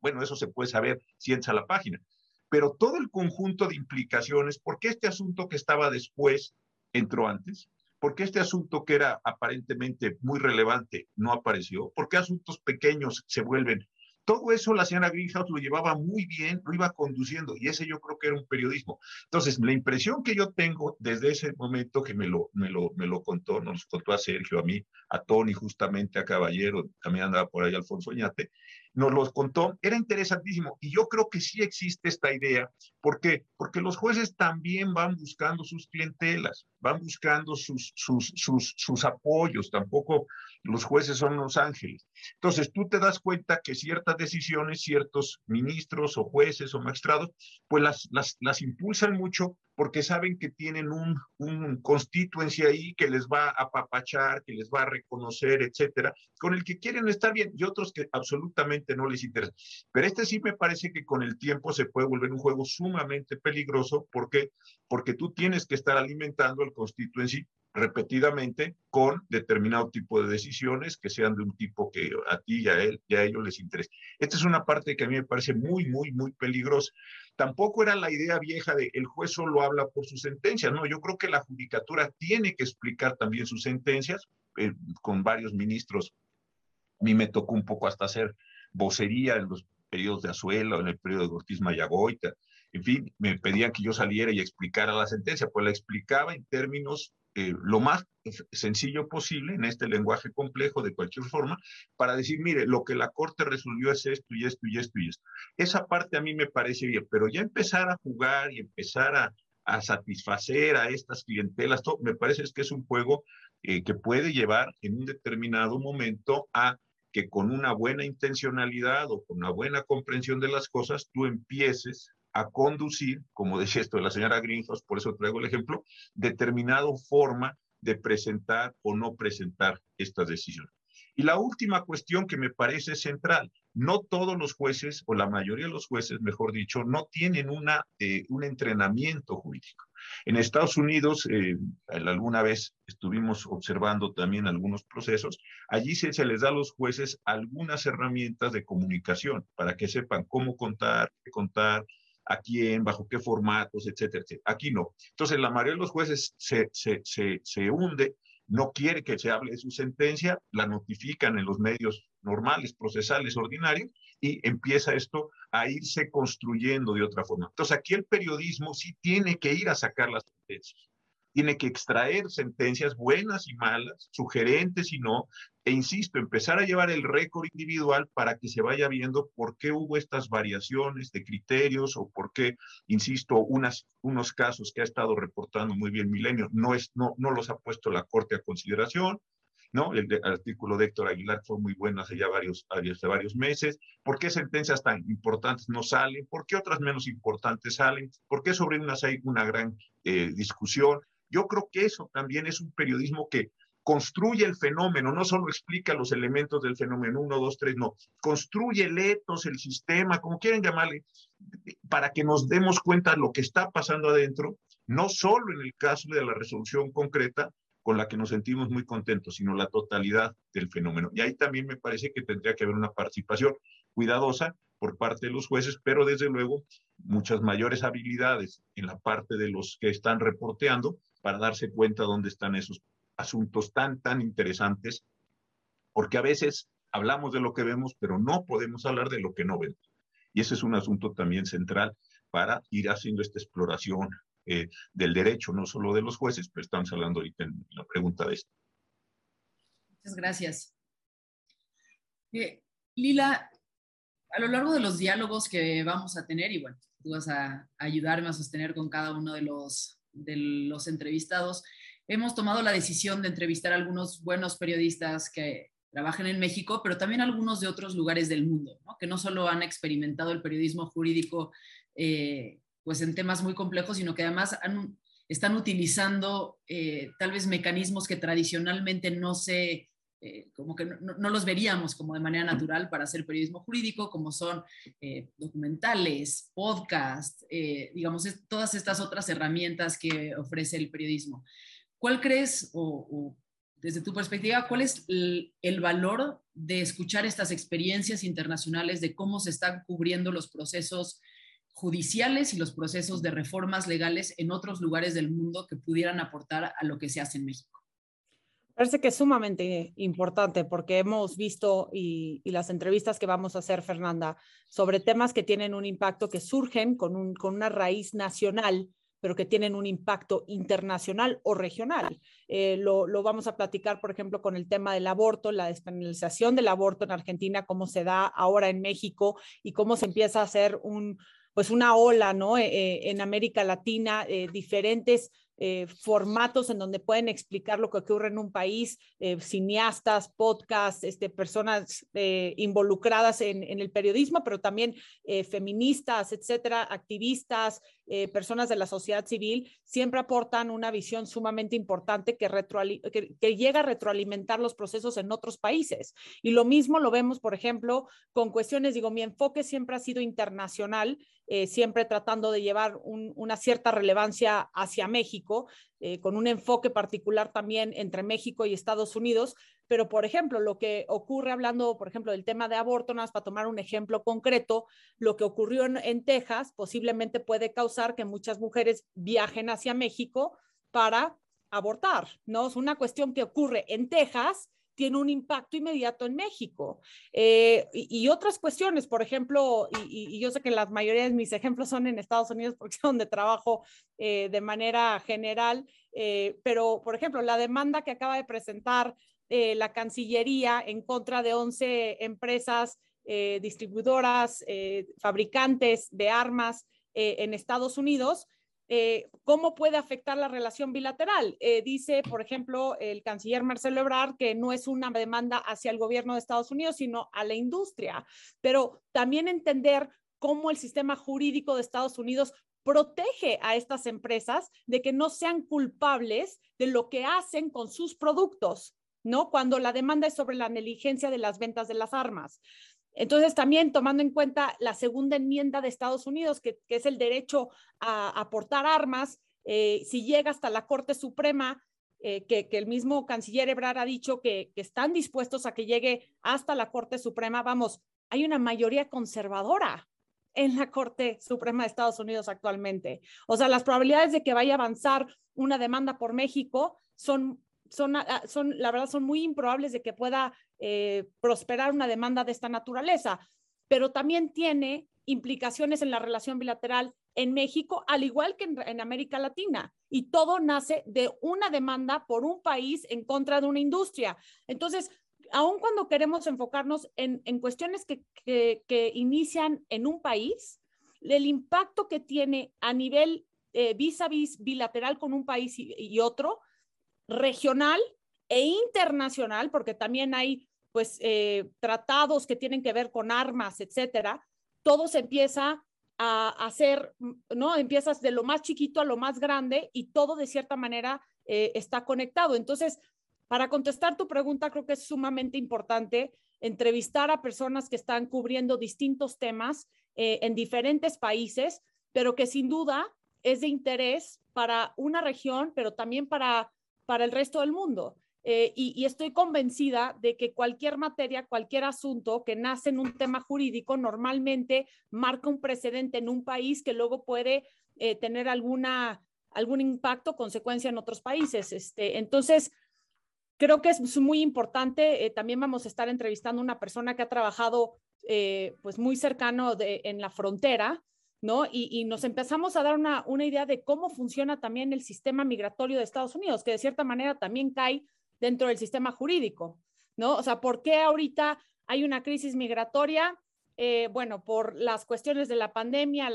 bueno, eso se puede saber si entra la página, pero todo el conjunto de implicaciones, porque este asunto que estaba después entró antes, ¿Por qué este asunto que era aparentemente muy relevante no apareció? ¿Por qué asuntos pequeños se vuelven? Todo eso la señora Greenhouse lo llevaba muy bien, lo iba conduciendo y ese yo creo que era un periodismo. Entonces, la impresión que yo tengo desde ese momento que me lo, me lo, me lo contó, nos contó a Sergio, a mí, a Tony, justamente a Caballero, también andaba por ahí Alfonso Oñate, nos los contó, era interesantísimo. Y yo creo que sí existe esta idea. ¿Por qué? Porque los jueces también van buscando sus clientelas, van buscando sus, sus, sus, sus apoyos. Tampoco los jueces son los ángeles. Entonces, tú te das cuenta que ciertas decisiones, ciertos ministros o jueces o magistrados, pues las, las, las impulsan mucho porque saben que tienen un, un constituency ahí que les va a apapachar, que les va a reconocer, etcétera, con el que quieren estar bien y otros que absolutamente no les interesa. Pero este sí me parece que con el tiempo se puede volver un juego sumamente peligroso porque porque tú tienes que estar alimentando el constituency repetidamente con determinado tipo de decisiones que sean de un tipo que a ti y a él y ellos les interesa. Esta es una parte que a mí me parece muy, muy, muy peligrosa. Tampoco era la idea vieja de el juez solo habla por sus sentencias, no, yo creo que la judicatura tiene que explicar también sus sentencias, eh, con varios ministros, a mí me tocó un poco hasta hacer vocería en los periodos de Azuela en el periodo de Ortiz Mayagoita, en fin, me pedían que yo saliera y explicara la sentencia, pues la explicaba en términos eh, lo más sencillo posible, en este lenguaje complejo de cualquier forma, para decir, mire, lo que la Corte resolvió es esto y esto y esto y esto. Esa parte a mí me parece bien, pero ya empezar a jugar y empezar a, a satisfacer a estas clientelas, me parece que es un juego eh, que puede llevar en un determinado momento a que con una buena intencionalidad o con una buena comprensión de las cosas, tú empieces a conducir, como decía esto de la señora Greenhouse, por eso traigo el ejemplo, determinado forma de presentar o no presentar estas decisiones. Y la última cuestión que me parece central, no todos los jueces, o la mayoría de los jueces, mejor dicho, no tienen una, eh, un entrenamiento jurídico. En Estados Unidos, eh, alguna vez estuvimos observando también algunos procesos, allí se, se, les da a los jueces algunas herramientas de comunicación para que sepan cómo contar, qué contar, a quién, bajo qué formatos, etcétera, etcétera. Aquí no. Entonces, la mayoría de los jueces se, se, se, se hunde no quiere que se hable de su sentencia, la notifican en los medios normales, procesales, ordinarios, y empieza esto a irse construyendo de otra forma. Entonces aquí el periodismo sí tiene que ir a sacar las sentencias tiene que extraer sentencias buenas y malas, sugerentes y no, e insisto, empezar a llevar el récord individual para que se vaya viendo por qué hubo estas variaciones de criterios o por qué, insisto, unas, unos casos que ha estado reportando muy bien Milenio no, es, no, no los ha puesto la Corte a consideración, ¿no? El, artículo de Héctor Aguilar fue muy bueno hace ya varios, hace varios meses. ¿Por qué sentencias tan importantes no salen? ¿Por qué otras menos importantes salen? ¿Por qué sobre unas hay una gran eh, discusión? Yo creo que eso también es un periodismo que construye el fenómeno, no solo explica los elementos del fenómeno, uno, dos, tres, no, construye el etos, el sistema, como quieren llamarle, para que nos demos cuenta de lo que está pasando adentro, no solo en el caso de la resolución concreta, con la que nos sentimos muy contentos, sino la totalidad del fenómeno. Y ahí también me parece que tendría que haber una participación cuidadosa por parte de los jueces, pero desde luego muchas mayores habilidades en la parte de los que están reporteando para darse cuenta dónde están esos asuntos tan, tan interesantes, porque a veces hablamos de lo que vemos, pero no podemos hablar de lo que no vemos. Y ese es un asunto también central para ir haciendo esta exploración eh, del derecho, no solo de los jueces, pero estamos hablando ahorita en la pregunta de esto. Muchas gracias. Eh, Lila, a lo largo de los diálogos que vamos a tener, y bueno, tú vas a ayudarme a sostener con cada uno de los de los entrevistados, hemos tomado la decisión de entrevistar a algunos buenos periodistas que trabajan en México, pero también algunos de otros lugares del mundo, que no solo han experimentado el periodismo jurídico eh, pues en temas muy complejos, sino que además están utilizando eh, tal vez mecanismos que tradicionalmente no se eh, como que no, los veríamos como de manera natural para hacer periodismo jurídico, como son eh, documentales, podcast, eh, digamos, todas estas otras herramientas que ofrece el periodismo. ¿Cuál crees, o, desde tu perspectiva, cuál es el, valor de escuchar estas experiencias internacionales de cómo se están cubriendo los procesos judiciales y los procesos de reformas legales en otros lugares del mundo que pudieran aportar a lo que se hace en México? Parece que es sumamente importante porque hemos visto y, las entrevistas que vamos a hacer, Fernanda, sobre temas que tienen un impacto, que surgen con, un, con una raíz nacional, pero que tienen un impacto internacional o regional. Eh, lo, lo, vamos a platicar, por ejemplo, con el tema del aborto, la despenalización del aborto en Argentina, cómo se da ahora en México y cómo se empieza a hacer un, pues una ola, ¿no? Eh, eh, en América Latina, diferentes eh, formatos en donde pueden explicar lo que ocurre en un país, eh, cineastas, podcasts, este, personas eh, involucradas en, en, el periodismo, pero también feministas, etcétera, activistas, personas de la sociedad civil, siempre aportan una visión sumamente importante que, que, que, llega a retroalimentar los procesos en otros países. Y lo mismo lo vemos, por ejemplo, con cuestiones, digo, mi enfoque siempre ha sido internacional, siempre tratando de llevar un, una cierta relevancia hacia México eh, con un enfoque particular también entre México y Estados Unidos. Pero, por ejemplo, lo que ocurre hablando, por ejemplo, del tema de aborto, para tomar un ejemplo concreto, lo que ocurrió en, Texas posiblemente puede causar que muchas mujeres viajen hacia México para abortar, ¿no? Es una cuestión que ocurre en Texas tiene un impacto inmediato en México. Eh, y, otras cuestiones, por ejemplo, y, yo sé que la mayoría de mis ejemplos son en Estados Unidos porque es donde trabajo eh, de manera general, eh, pero, por ejemplo, la demanda que acaba de presentar la Cancillería en contra de 11 empresas distribuidoras, fabricantes de armas en Estados Unidos, eh, ¿cómo puede afectar la relación bilateral? Eh, dice, por ejemplo, el canciller Marcelo Ebrard que no es una demanda hacia el gobierno de Estados Unidos, sino a la industria, pero también entender cómo el sistema jurídico de Estados Unidos protege a estas empresas de que no sean culpables de lo que hacen con sus productos, ¿no? Cuando la demanda es sobre la negligencia de las ventas de las armas. Entonces, también tomando en cuenta la segunda enmienda de Estados Unidos, que, es el derecho a aportar armas, eh, si llega hasta la Corte Suprema, eh, que, el mismo canciller Ebrard ha dicho que, que, están dispuestos a que llegue hasta la Corte Suprema, vamos, hay una mayoría conservadora en la Corte Suprema de Estados Unidos actualmente. O sea, las probabilidades de que vaya a avanzar una demanda por México son son, ah, son, la verdad, son muy improbables de que pueda eh, prosperar una demanda de esta naturaleza, pero también tiene implicaciones en la relación bilateral en México, al igual que en, América Latina. Y todo nace de una demanda por un país en contra de una industria. Entonces, aun cuando queremos enfocarnos en, cuestiones que, que, inician en un país, el impacto que tiene a nivel eh, vis a vis bilateral con un país y otro regional e internacional, porque también hay pues eh, tratados que tienen que ver con armas, etcétera, todo se empieza a hacer, ¿no? Empiezas de lo más chiquito a lo más grande y todo de cierta manera eh, está conectado. Entonces, para contestar tu pregunta, creo que es sumamente importante entrevistar a personas que están cubriendo distintos temas eh, en diferentes países, pero que sin duda es de interés para una región, pero también para para el resto del mundo. Eh, y, estoy convencida de que cualquier materia, cualquier asunto que nace en un tema jurídico normalmente marca un precedente en un país que luego puede eh, tener alguna, algún impacto, consecuencia en otros países. Este, entonces, creo que es muy importante. Eh, también vamos a estar entrevistando a una persona que ha trabajado pues muy cercano de, en la frontera ¿no? Y, nos empezamos a dar una, idea de cómo funciona también el sistema migratorio de Estados Unidos, que de cierta manera también cae dentro del sistema jurídico, ¿no? O sea, ¿por qué ahorita hay una crisis migratoria? Eh, bueno, por las cuestiones de la pandemia,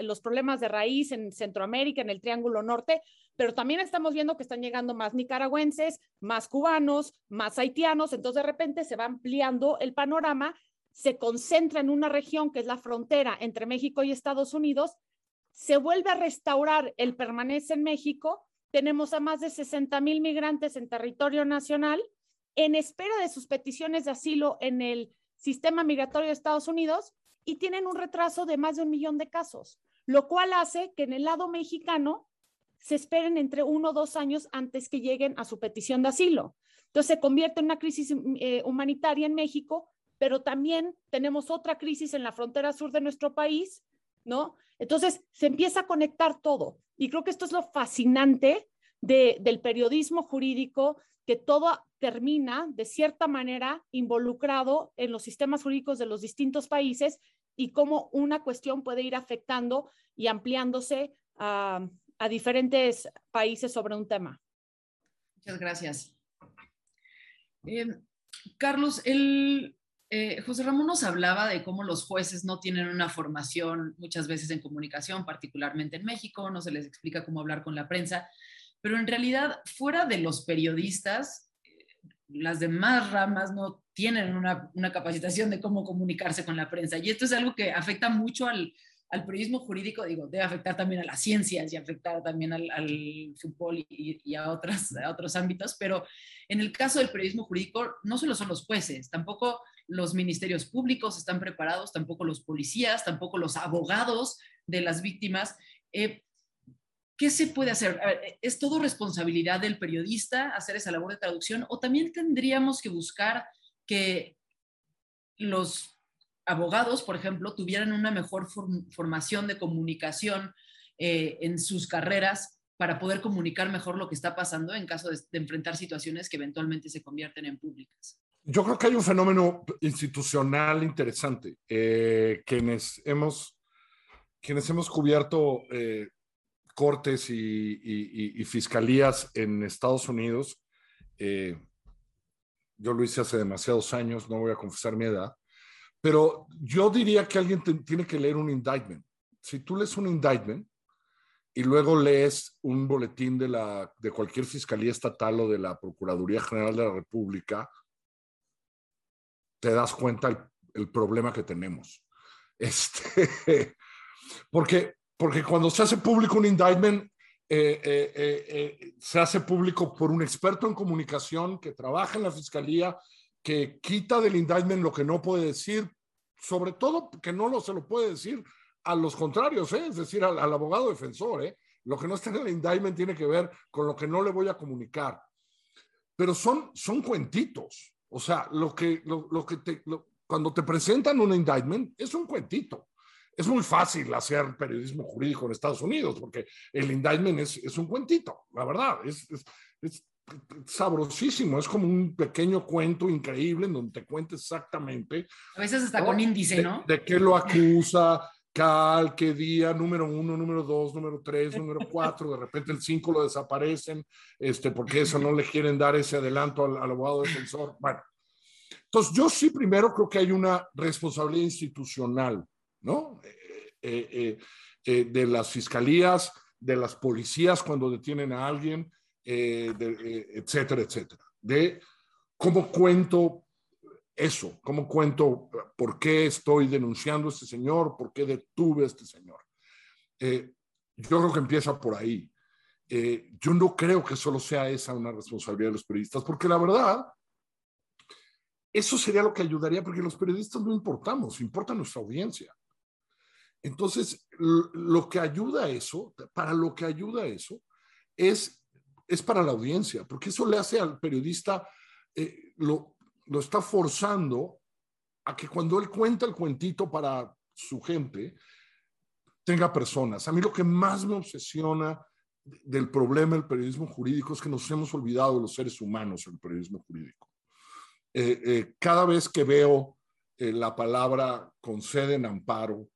los problemas de raíz en Centroamérica, en el Triángulo Norte, pero también estamos viendo que están llegando más nicaragüenses, más cubanos, más haitianos, entonces de repente se va ampliando el panorama se concentra en una región que es la frontera entre México y Estados Unidos, se vuelve a restaurar el permanece en México, tenemos a más de 60 mil migrantes en territorio nacional en espera de sus peticiones de asilo en el sistema migratorio de Estados Unidos y tienen un retraso de más de un millón de casos, lo cual hace que en el lado mexicano se esperen entre uno o dos años antes que lleguen a su petición de asilo. Entonces se convierte en una crisis eh, humanitaria en México pero también tenemos otra crisis en la frontera sur de nuestro país, ¿no? Entonces, se empieza a conectar todo. Y creo que esto es lo fascinante del periodismo jurídico, que todo termina de cierta manera involucrado en los sistemas jurídicos de los distintos países y cómo una cuestión puede ir afectando y ampliándose a, diferentes países sobre un tema. Muchas gracias. Eh, Carlos, el, eh, José Ramón nos hablaba de cómo los jueces no tienen una formación muchas veces en comunicación, particularmente en México, no se les explica cómo hablar con la prensa, pero en realidad fuera de los periodistas, eh, las demás ramas no tienen una, capacitación de cómo comunicarse con la prensa. Y esto es algo que afecta mucho al, periodismo jurídico, digo, debe afectar también a las ciencias y afectar también al, fútbol y, y a, otras, a otros ámbitos, pero en el caso del periodismo jurídico no solo son los jueces, tampoco los ministerios públicos están preparados, tampoco los policías, tampoco los abogados de las víctimas. Eh, ¿Qué se puede hacer? ¿Es todo responsabilidad del periodista hacer esa labor de traducción o también tendríamos que buscar que los abogados, por ejemplo, tuvieran una mejor formación de comunicación eh, en sus carreras para poder comunicar mejor lo que está pasando en caso de enfrentar situaciones que eventualmente se convierten en públicas? Yo creo que hay un fenómeno institucional interesante. Eh, quienes, hemos, quienes hemos cubierto eh, cortes y, fiscalías en Estados Unidos, eh, yo lo hice hace demasiados años, no voy a confesar mi edad, pero yo diría que alguien tiene que leer un indictment. Si tú lees un indictment, y luego lees un boletín de, la, de cualquier fiscalía estatal o de la Procuraduría General de la República, te das cuenta el, el problema que tenemos. Este, porque, porque cuando se hace público un indictment, eh, eh, eh, se hace público por un experto en comunicación que trabaja en la fiscalía, que quita del indictment lo que no puede decir, sobre todo que no lo, se lo puede decir a los contrarios, es decir, al, abogado defensor. Lo que no está en el indictment tiene que ver con lo que no le voy a comunicar. Pero son, son cuentitos. O sea, lo que, lo, lo que te, cuando te presentan un indictment, es un cuentito es muy fácil hacer periodismo jurídico en Estados Unidos porque el indictment es, es un cuentito, la verdad, es, es, sabrosísimo, es como un pequeño cuento increíble en donde te cuenta exactamente. A veces está con índice, ¿no? De, qué lo acusa, cal, qué día, número uno, número dos, número tres, número cuatro, de repente el cinco lo desaparecen, este, porque eso no le quieren dar ese adelanto al, al abogado defensor. Bueno, entonces yo sí primero creo que hay una responsabilidad institucional ¿no? Eh, eh, eh, de las fiscalías, de las policías cuando detienen a alguien, etcétera, etcétera. De cómo cuento eso, cómo cuento por qué estoy denunciando a este señor, por qué detuve a este señor. yo creo que empieza por ahí. yo no creo que solo sea esa una responsabilidad de los periodistas, porque la verdad, eso sería lo que ayudaría, porque los periodistas no importamos, importa nuestra audiencia. Entonces, lo que ayuda a eso, para lo que ayuda a eso, es, es para la audiencia, porque eso le hace al periodista, eh, lo, lo está forzando a que cuando él cuenta el cuentito para su gente, tenga personas. A mí lo que más me obsesiona del problema del periodismo jurídico es que nos hemos olvidado de los seres humanos en el periodismo jurídico. Eh, eh, cada vez que veo la palabra conceden amparo,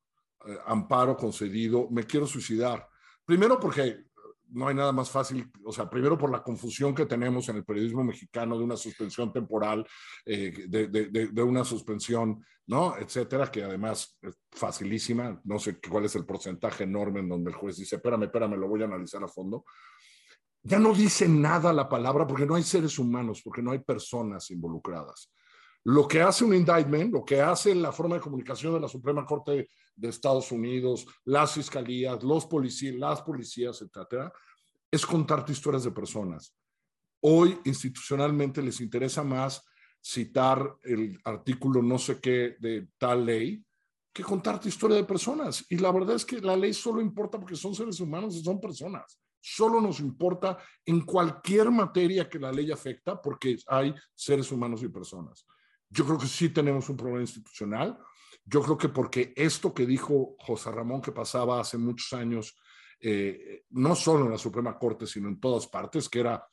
amparo concedido, me quiero suicidar. Primero porque no hay nada más fácil, o sea, primero por la confusión que tenemos en el periodismo mexicano de una suspensión temporal, eh, de, de, una suspensión, ¿no? Etcétera, que además es facilísima, no sé cuál es el porcentaje enorme en donde el juez dice, espérame, espérame, lo voy a analizar a fondo. Ya no dice nada la palabra porque no hay seres humanos, porque no hay personas involucradas. Lo que hace un indictment, lo que hace la forma de comunicación de la Suprema Corte de Estados Unidos, las fiscalías, los policías, las policías, etcétera, es contarte historias de personas. Hoy institucionalmente les interesa más citar el artículo no sé qué de tal ley que contarte historia de personas. Y la verdad es que la ley solo importa porque son seres humanos y son personas. Solo nos importa en cualquier materia que la ley afecta porque hay seres humanos y personas. Yo creo que sí tenemos un problema institucional. Yo creo que porque esto que dijo José Ramón que pasaba hace muchos años, eh, no solo en la Suprema Corte, sino en todas partes, que era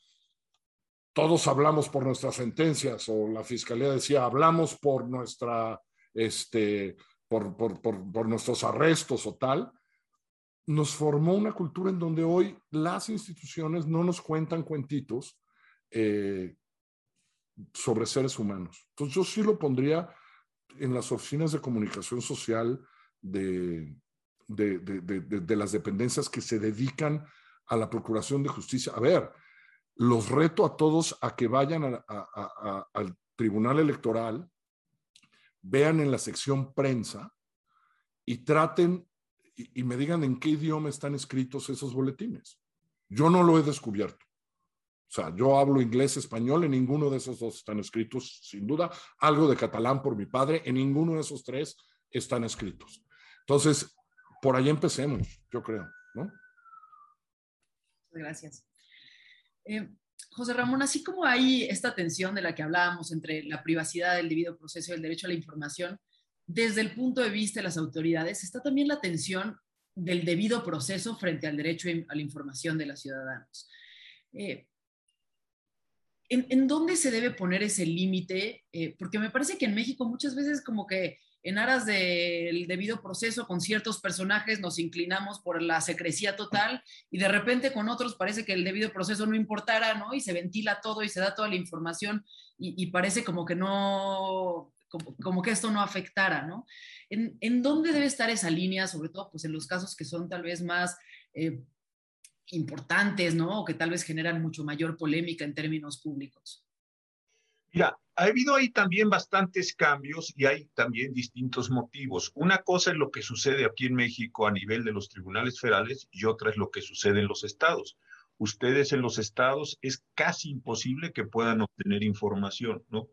todos hablamos por nuestras sentencias, o la fiscalía decía hablamos por nuestra, este, por, por, por, por nuestros arrestos o tal, nos formó una cultura en donde hoy las instituciones no nos cuentan cuentitos eh, sobre seres humanos. Entonces yo sí lo pondría en las oficinas de comunicación social de, de, de, de, las dependencias que se dedican a la procuración de justicia. A ver, los reto a todos a que vayan al tribunal electoral, vean en la sección prensa y traten y me digan en qué idioma están escritos esos boletines. Yo no lo he descubierto. Sea, yo hablo inglés, español, en ninguno de esos dos están escritos, sin duda. Algo de catalán por mi padre, en ninguno de esos tres están escritos. Entonces, por ahí empecemos, yo creo, ¿no? Gracias. Eh, José Ramón, así como hay esta tensión de la que hablábamos entre la privacidad, el debido proceso y el derecho a la información, desde el punto de vista de las autoridades, está también la tensión del debido proceso frente al derecho a la información de los ciudadanos. Eh, ¿en, dónde se debe poner ese límite? Eh, porque me parece que en México muchas veces como que en aras del debido proceso con ciertos personajes nos inclinamos por la secrecía total y de repente con otros parece que el debido proceso no importara, ¿no? Y se ventila todo y se da toda la información y, parece como que no, como, que esto no afectara, ¿no? ¿En, ¿En, dónde debe estar esa línea, sobre todo pues en los casos que son tal vez más... Eh, importantes, ¿no? O que tal vez generan mucho mayor polémica en términos públicos. Mira, ha habido ahí también bastantes cambios y hay también distintos motivos. Una cosa es lo que sucede aquí en México a nivel de los tribunales federales y otra es lo que sucede en los estados. Ustedes en los estados es casi imposible que puedan obtener información, ¿no?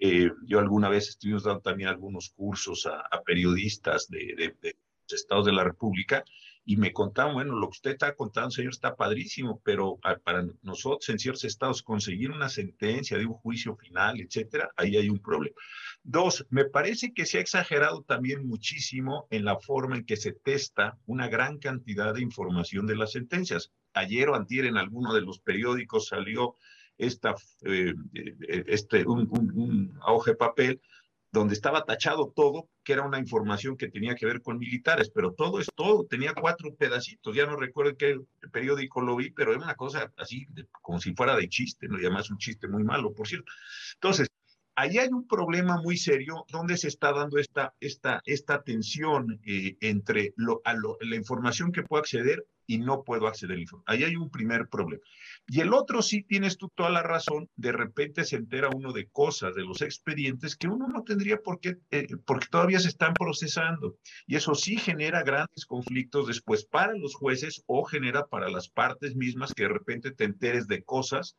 Eh, yo alguna vez estuvimos dando también algunos cursos a, periodistas de, de, los estados de la República y me contaban, bueno, lo que usted está contando, señor, está padrísimo, pero para nosotros en ciertos estados conseguir una sentencia de un juicio final, etcétera, ahí hay un problema. Dos, me parece que se ha exagerado también muchísimo en la forma en que se testa una gran cantidad de información de las sentencias. Ayer o antier en alguno de los periódicos salió esta, eh, eh, este, un, un, de papel donde estaba tachado todo, que era una información que tenía que ver con militares, pero todo es todo, tenía cuatro pedacitos, ya no recuerdo qué periódico lo vi, pero era una cosa así, como si fuera de chiste, ¿no? Y además un chiste muy malo, por cierto. Entonces, ahí hay un problema muy serio donde se está dando esta, esta, esta tensión eh, entre lo, a la información que puedo acceder y no puedo acceder a la información. Ahí hay un primer problema. Y el otro sí tienes tú toda la razón, de repente se entera uno de cosas, de los expedientes que uno no tendría por qué, eh, porque todavía se están procesando. Y eso sí genera grandes conflictos después para los jueces o genera para las partes mismas que de repente te enteres de cosas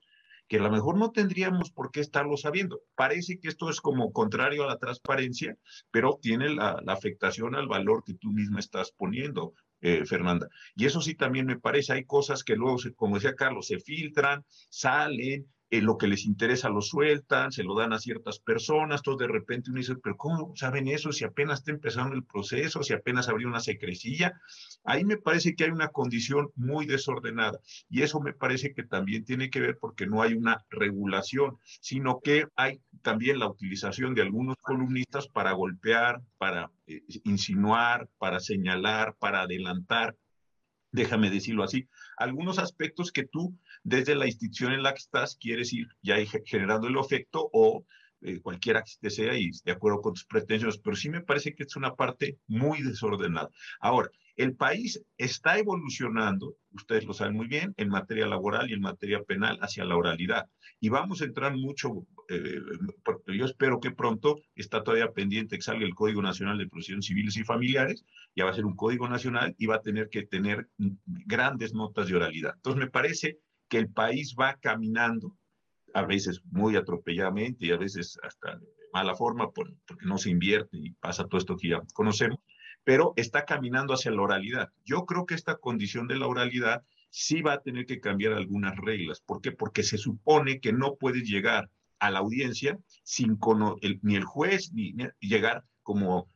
que a lo mejor no tendríamos por qué estarlo sabiendo. Parece que esto es como contrario a la transparencia, pero tiene la, la afectación al valor que tú misma estás poniendo. Eh, Fernanda. Y eso sí también me parece, hay cosas que luego, como decía Carlos, se filtran, salen, eh, lo que les interesa lo sueltan, se lo dan a ciertas personas, todo de repente uno dice, pero ¿cómo saben eso si apenas está empezando el proceso, si apenas abrió una secrecilla? Ahí me parece que hay una condición muy desordenada y eso me parece que también tiene que ver porque no hay una regulación, sino que hay también la utilización de algunos columnistas para golpear, para eh, insinuar, para señalar, para adelantar déjame decirlo así, algunos aspectos que tú desde la institución en la que estás quieres ir ya generando el efecto o eh, cualquiera que sea y de acuerdo con tus pretensiones, pero sí me parece que es una parte muy desordenada. Ahora, el país está evolucionando, ustedes lo saben muy bien, en materia laboral y en materia penal hacia la oralidad. Y vamos a entrar mucho, eh, yo espero que pronto, está todavía pendiente que salga el Código Nacional de Procedimientos Civiles y Familiares, ya va a ser un código nacional y va a tener que tener grandes notas de oralidad. Entonces me parece que el país va caminando, a veces muy atropelladamente y a veces hasta de mala forma, porque no se invierte y pasa todo esto que ya conocemos, pero está caminando hacia la oralidad. Yo creo que esta condición de la oralidad sí va a tener que cambiar algunas reglas. ¿Por qué? Porque se supone que no puedes llegar a la audiencia sin ni el juez ni, llegar como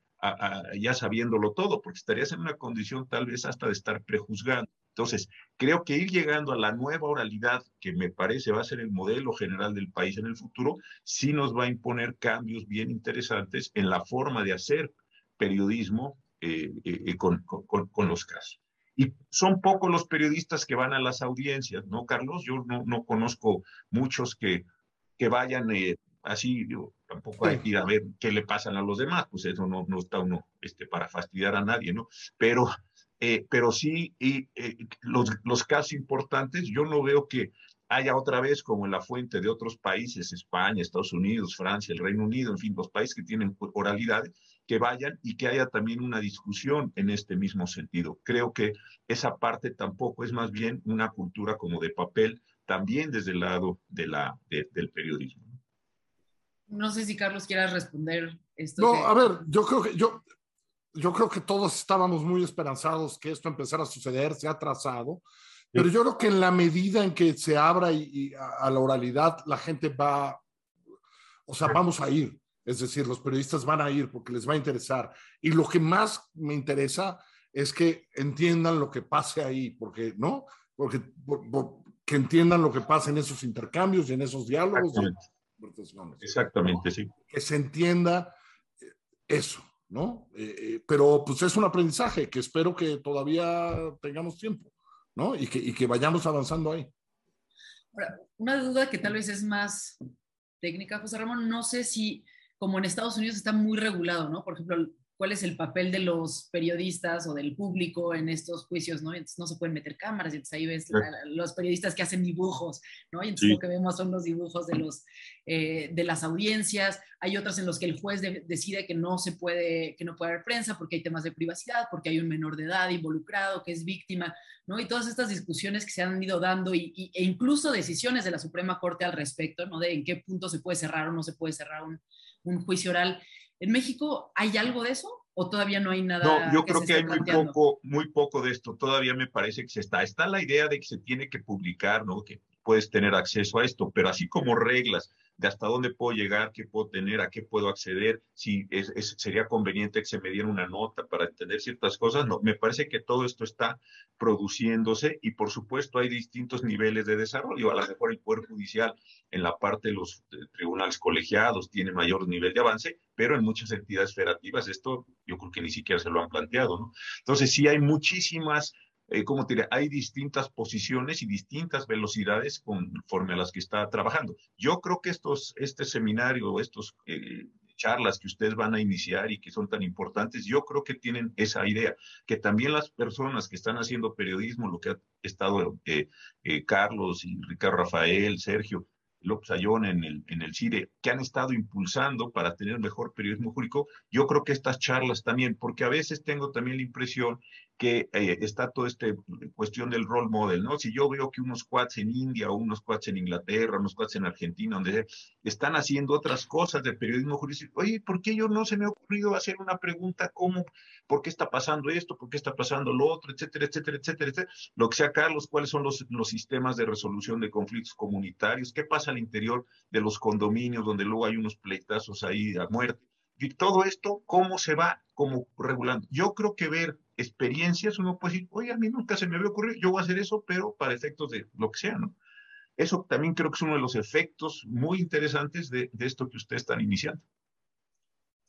ya sabiéndolo todo, porque estarías en una condición tal vez hasta de estar prejuzgando. Entonces, creo que ir llegando a la nueva oralidad, que me parece va a ser el modelo general del país en el futuro, sí nos va a imponer cambios bien interesantes en la forma de hacer periodismo eh, eh, eh, con, con, los casos. Y son pocos los periodistas que van a las audiencias, ¿no, Carlos? Yo no, no conozco muchos que, que vayan así, tampoco hay que ir a ver qué le pasan a los demás, pues eso no, no está uno este, para fastidiar a nadie, ¿no? Pero, pero sí, y, los, los casos importantes, yo no veo que haya otra vez como en la fuente de otros países, España, Estados Unidos, Francia, el Reino Unido, en fin, los países que tienen oralidades, que vayan y que haya también una discusión en este mismo sentido. Creo que esa parte tampoco es más bien una cultura como de papel, también desde el lado de la, del periodismo. No sé si Carlos quieras responder esto. No, a ver, yo creo que yo, yo creo que todos estábamos muy esperanzados que esto empezara a suceder, se ha atrasado, pero yo creo que en la medida en que se abra y, a, a, la oralidad, la gente va, o sea, vamos a ir. Es decir, los periodistas van a ir porque les va a interesar. Y lo que más me interesa es que entiendan lo que pase ahí, porque, ¿no? Porque que entiendan lo que pasa en esos intercambios y en esos diálogos. Exactamente, Exactamente sí. Que se entienda eh, eso, ¿no? Eh, eh, pero pues es un aprendizaje que espero que todavía tengamos tiempo, ¿no? Y que, y que vayamos avanzando ahí. Ahora, una duda que tal vez es más técnica, José Ramón, no sé si como en Estados Unidos está muy regulado, ¿no? Por ejemplo, cuál es el papel de los periodistas o del público en estos juicios, ¿no? Entonces no se pueden meter cámaras, y entonces ahí ves los periodistas que hacen dibujos, ¿no? Y entonces lo que vemos son los dibujos de, los, eh, de las audiencias, hay otras en los que el juez decide que no se puede, que no puede haber prensa porque hay temas de privacidad, porque hay un menor de edad involucrado que es víctima, ¿no? Y todas estas discusiones que se han ido dando y, e incluso decisiones de la Suprema Corte al respecto, ¿no? De en qué punto se puede cerrar o no se puede cerrar un, un juicio oral. ¿En México hay algo de eso o todavía no hay nada? No, yo creo que hay muy poco, muy poco de esto. Todavía me parece que se está. Está la idea de que se tiene que publicar, ¿no? Que puedes tener acceso a esto, pero así como reglas de hasta dónde puedo llegar, qué puedo tener, a qué puedo acceder, si es, sería conveniente que se me diera una nota para entender ciertas cosas. No, me parece que todo esto está produciéndose y por supuesto hay distintos niveles de desarrollo. A lo mejor el Poder Judicial en la parte de los tribunales colegiados tiene mayor nivel de avance, pero en muchas entidades federativas esto yo creo que ni siquiera se lo han planteado, ¿no? Entonces sí hay muchísimas eh, ¿cómo te diré? Hay distintas posiciones y distintas velocidades conforme a las que está trabajando. Yo creo que estos, este seminario, estos eh, charlas que ustedes van a iniciar y que son tan importantes, yo creo que tienen esa idea, que también las personas que están haciendo periodismo, lo que ha estado eh, Carlos y Ricardo Rafael, Sergio, López Ayón en el, en el CIDE, que han estado impulsando para tener mejor periodismo jurídico, yo creo que estas charlas también, porque a veces tengo también la impresión que eh, está toda esta cuestión del role model, ¿no? Si yo veo que unos cuads en India unos cuads en Inglaterra, unos cuads en Argentina, donde están haciendo otras cosas de periodismo jurídico, oye, ¿por qué yo no se me ha ocurrido hacer una pregunta como, ¿por qué está pasando esto? ¿Por qué está pasando lo otro? Etcétera, etcétera, etcétera, etcétera. Lo que sea, Carlos, ¿cuáles son los, los sistemas de resolución de conflictos comunitarios? ¿Qué pasa al interior de los condominios donde luego hay unos pleitazos ahí a muerte? Y todo esto, ¿cómo se va como regulando? Yo creo que ver experiencias, uno puede decir, oye, a mí nunca se me había ocurrido, yo voy a hacer eso, pero para efectos de lo que sea, ¿no? Eso también creo que es uno de los efectos muy interesantes de, esto que ustedes están iniciando.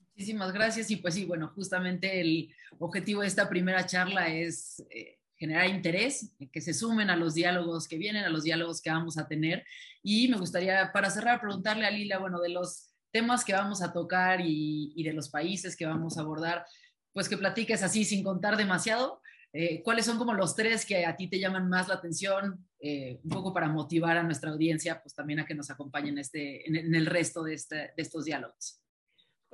Muchísimas gracias. Y pues sí, bueno, justamente el objetivo de esta primera charla es eh, generar interés, que se sumen a los diálogos que vienen, a los diálogos que vamos a tener. Y me gustaría, para cerrar, preguntarle a Lila, bueno, de los temas que vamos a tocar y, de los países que vamos a abordar, pues que platiques así sin contar demasiado. Eh, ¿Cuáles son como los tres que a ti te llaman más la atención? Eh, un poco para motivar a nuestra audiencia, pues también a que nos acompañen este, en, el resto de, este, de estos diálogos.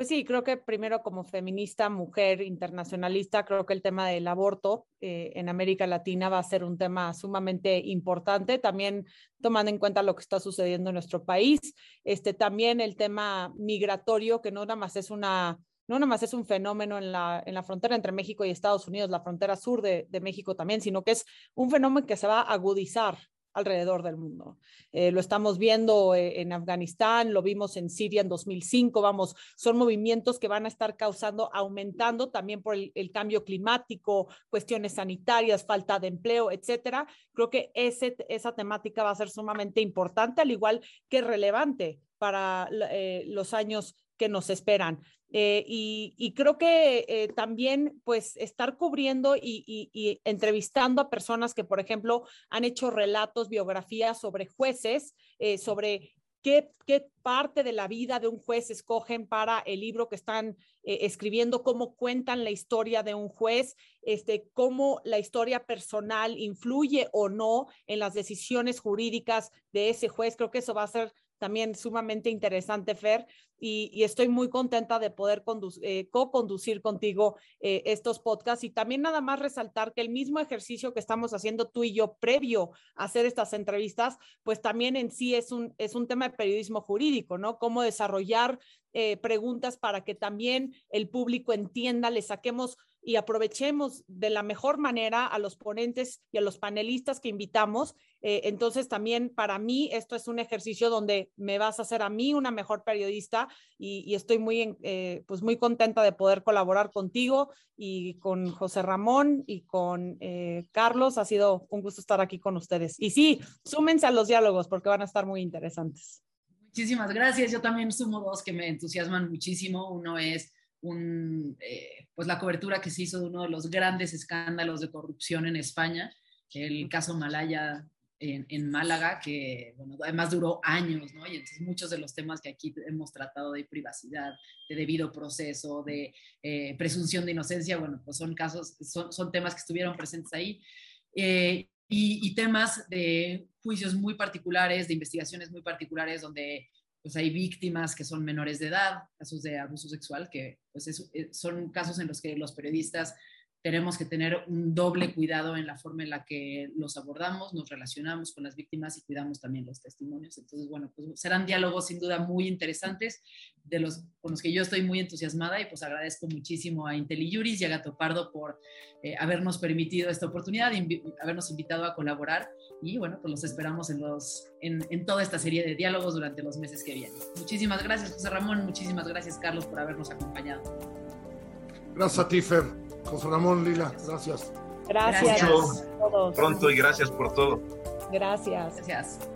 Pues sí, creo que primero como feminista, mujer internacionalista, creo que el tema del aborto eh, en América Latina va a ser un tema sumamente importante, también tomando en cuenta lo que está sucediendo en nuestro país. Este, también el tema migratorio, que no nada más es una no nada más es un fenómeno en la, en la frontera entre México y Estados Unidos, la frontera sur de, México también, sino que es un fenómeno que se va a agudizar alrededor del mundo. Eh, lo estamos viendo eh, en Afganistán, lo vimos en Siria en 2005, vamos, son movimientos que van a estar causando, aumentando también por el, cambio climático, cuestiones sanitarias, falta de empleo, etcétera. Creo que esa temática va a ser sumamente importante, al igual que relevante para eh, los años que nos esperan. Eh, y, creo que eh, también, pues, estar cubriendo y, entrevistando a personas que, por ejemplo, han hecho relatos, biografías sobre jueces, eh, sobre qué, qué, parte de la vida de un juez escogen para el libro que están escribiendo, cómo cuentan la historia de un juez, este, cómo la historia personal influye o no en las decisiones jurídicas de ese juez. Creo que eso va a ser también sumamente interesante, Fer, y, estoy muy contenta de poder eh, co-conducir contigo eh, estos podcasts y también nada más resaltar que el mismo ejercicio que estamos haciendo tú y yo previo a hacer estas entrevistas, pues también en sí es un, es un tema de periodismo jurídico, ¿no? Cómo desarrollar eh, preguntas para que también el público entienda, le saquemos y aprovechemos de la mejor manera a los ponentes y a los panelistas que invitamos. Eh, entonces también para mí esto es un ejercicio donde me vas a hacer a mí una mejor periodista y, estoy muy, eh, pues muy contenta de poder colaborar contigo y con José Ramón y con eh, Carlos. Ha sido un gusto estar aquí con ustedes. Y sí, súmense a los diálogos porque van a estar muy interesantes. Muchísimas gracias. Yo también sumo dos que me entusiasman muchísimo. Uno es un, eh, pues la cobertura que se hizo de uno de los grandes escándalos de corrupción en España, el caso Malaya en, Málaga, que bueno, además duró años, ¿no? Y entonces muchos de los temas que aquí hemos tratado de privacidad, de debido proceso, de eh, presunción de inocencia, bueno, pues son casos, son, son temas que estuvieron presentes ahí. Eh, y, y, temas de juicios muy particulares, de investigaciones muy particulares, donde pues hay víctimas que son menores de edad, casos de abuso sexual, que pues eh, son casos en los que los periodistas tenemos que tener un doble cuidado en la forma en la que los abordamos, nos relacionamos con las víctimas y cuidamos también los testimonios. Entonces, bueno, pues serán diálogos sin duda muy interesantes, de los, con los que yo estoy muy entusiasmada y pues agradezco muchísimo a IntelliJuris y a Gato Pardo por eh, habernos permitido esta oportunidad, habernos invitado a colaborar y bueno, pues los esperamos en, los, en, en toda esta serie de diálogos durante los meses que vienen. Muchísimas gracias, José Ramón, muchísimas gracias, Carlos, por habernos acompañado. Gracias a ti, Fer. José Ramón, Lila, gracias. Gracias. Pronto y gracias por todo. Gracias. Gracias.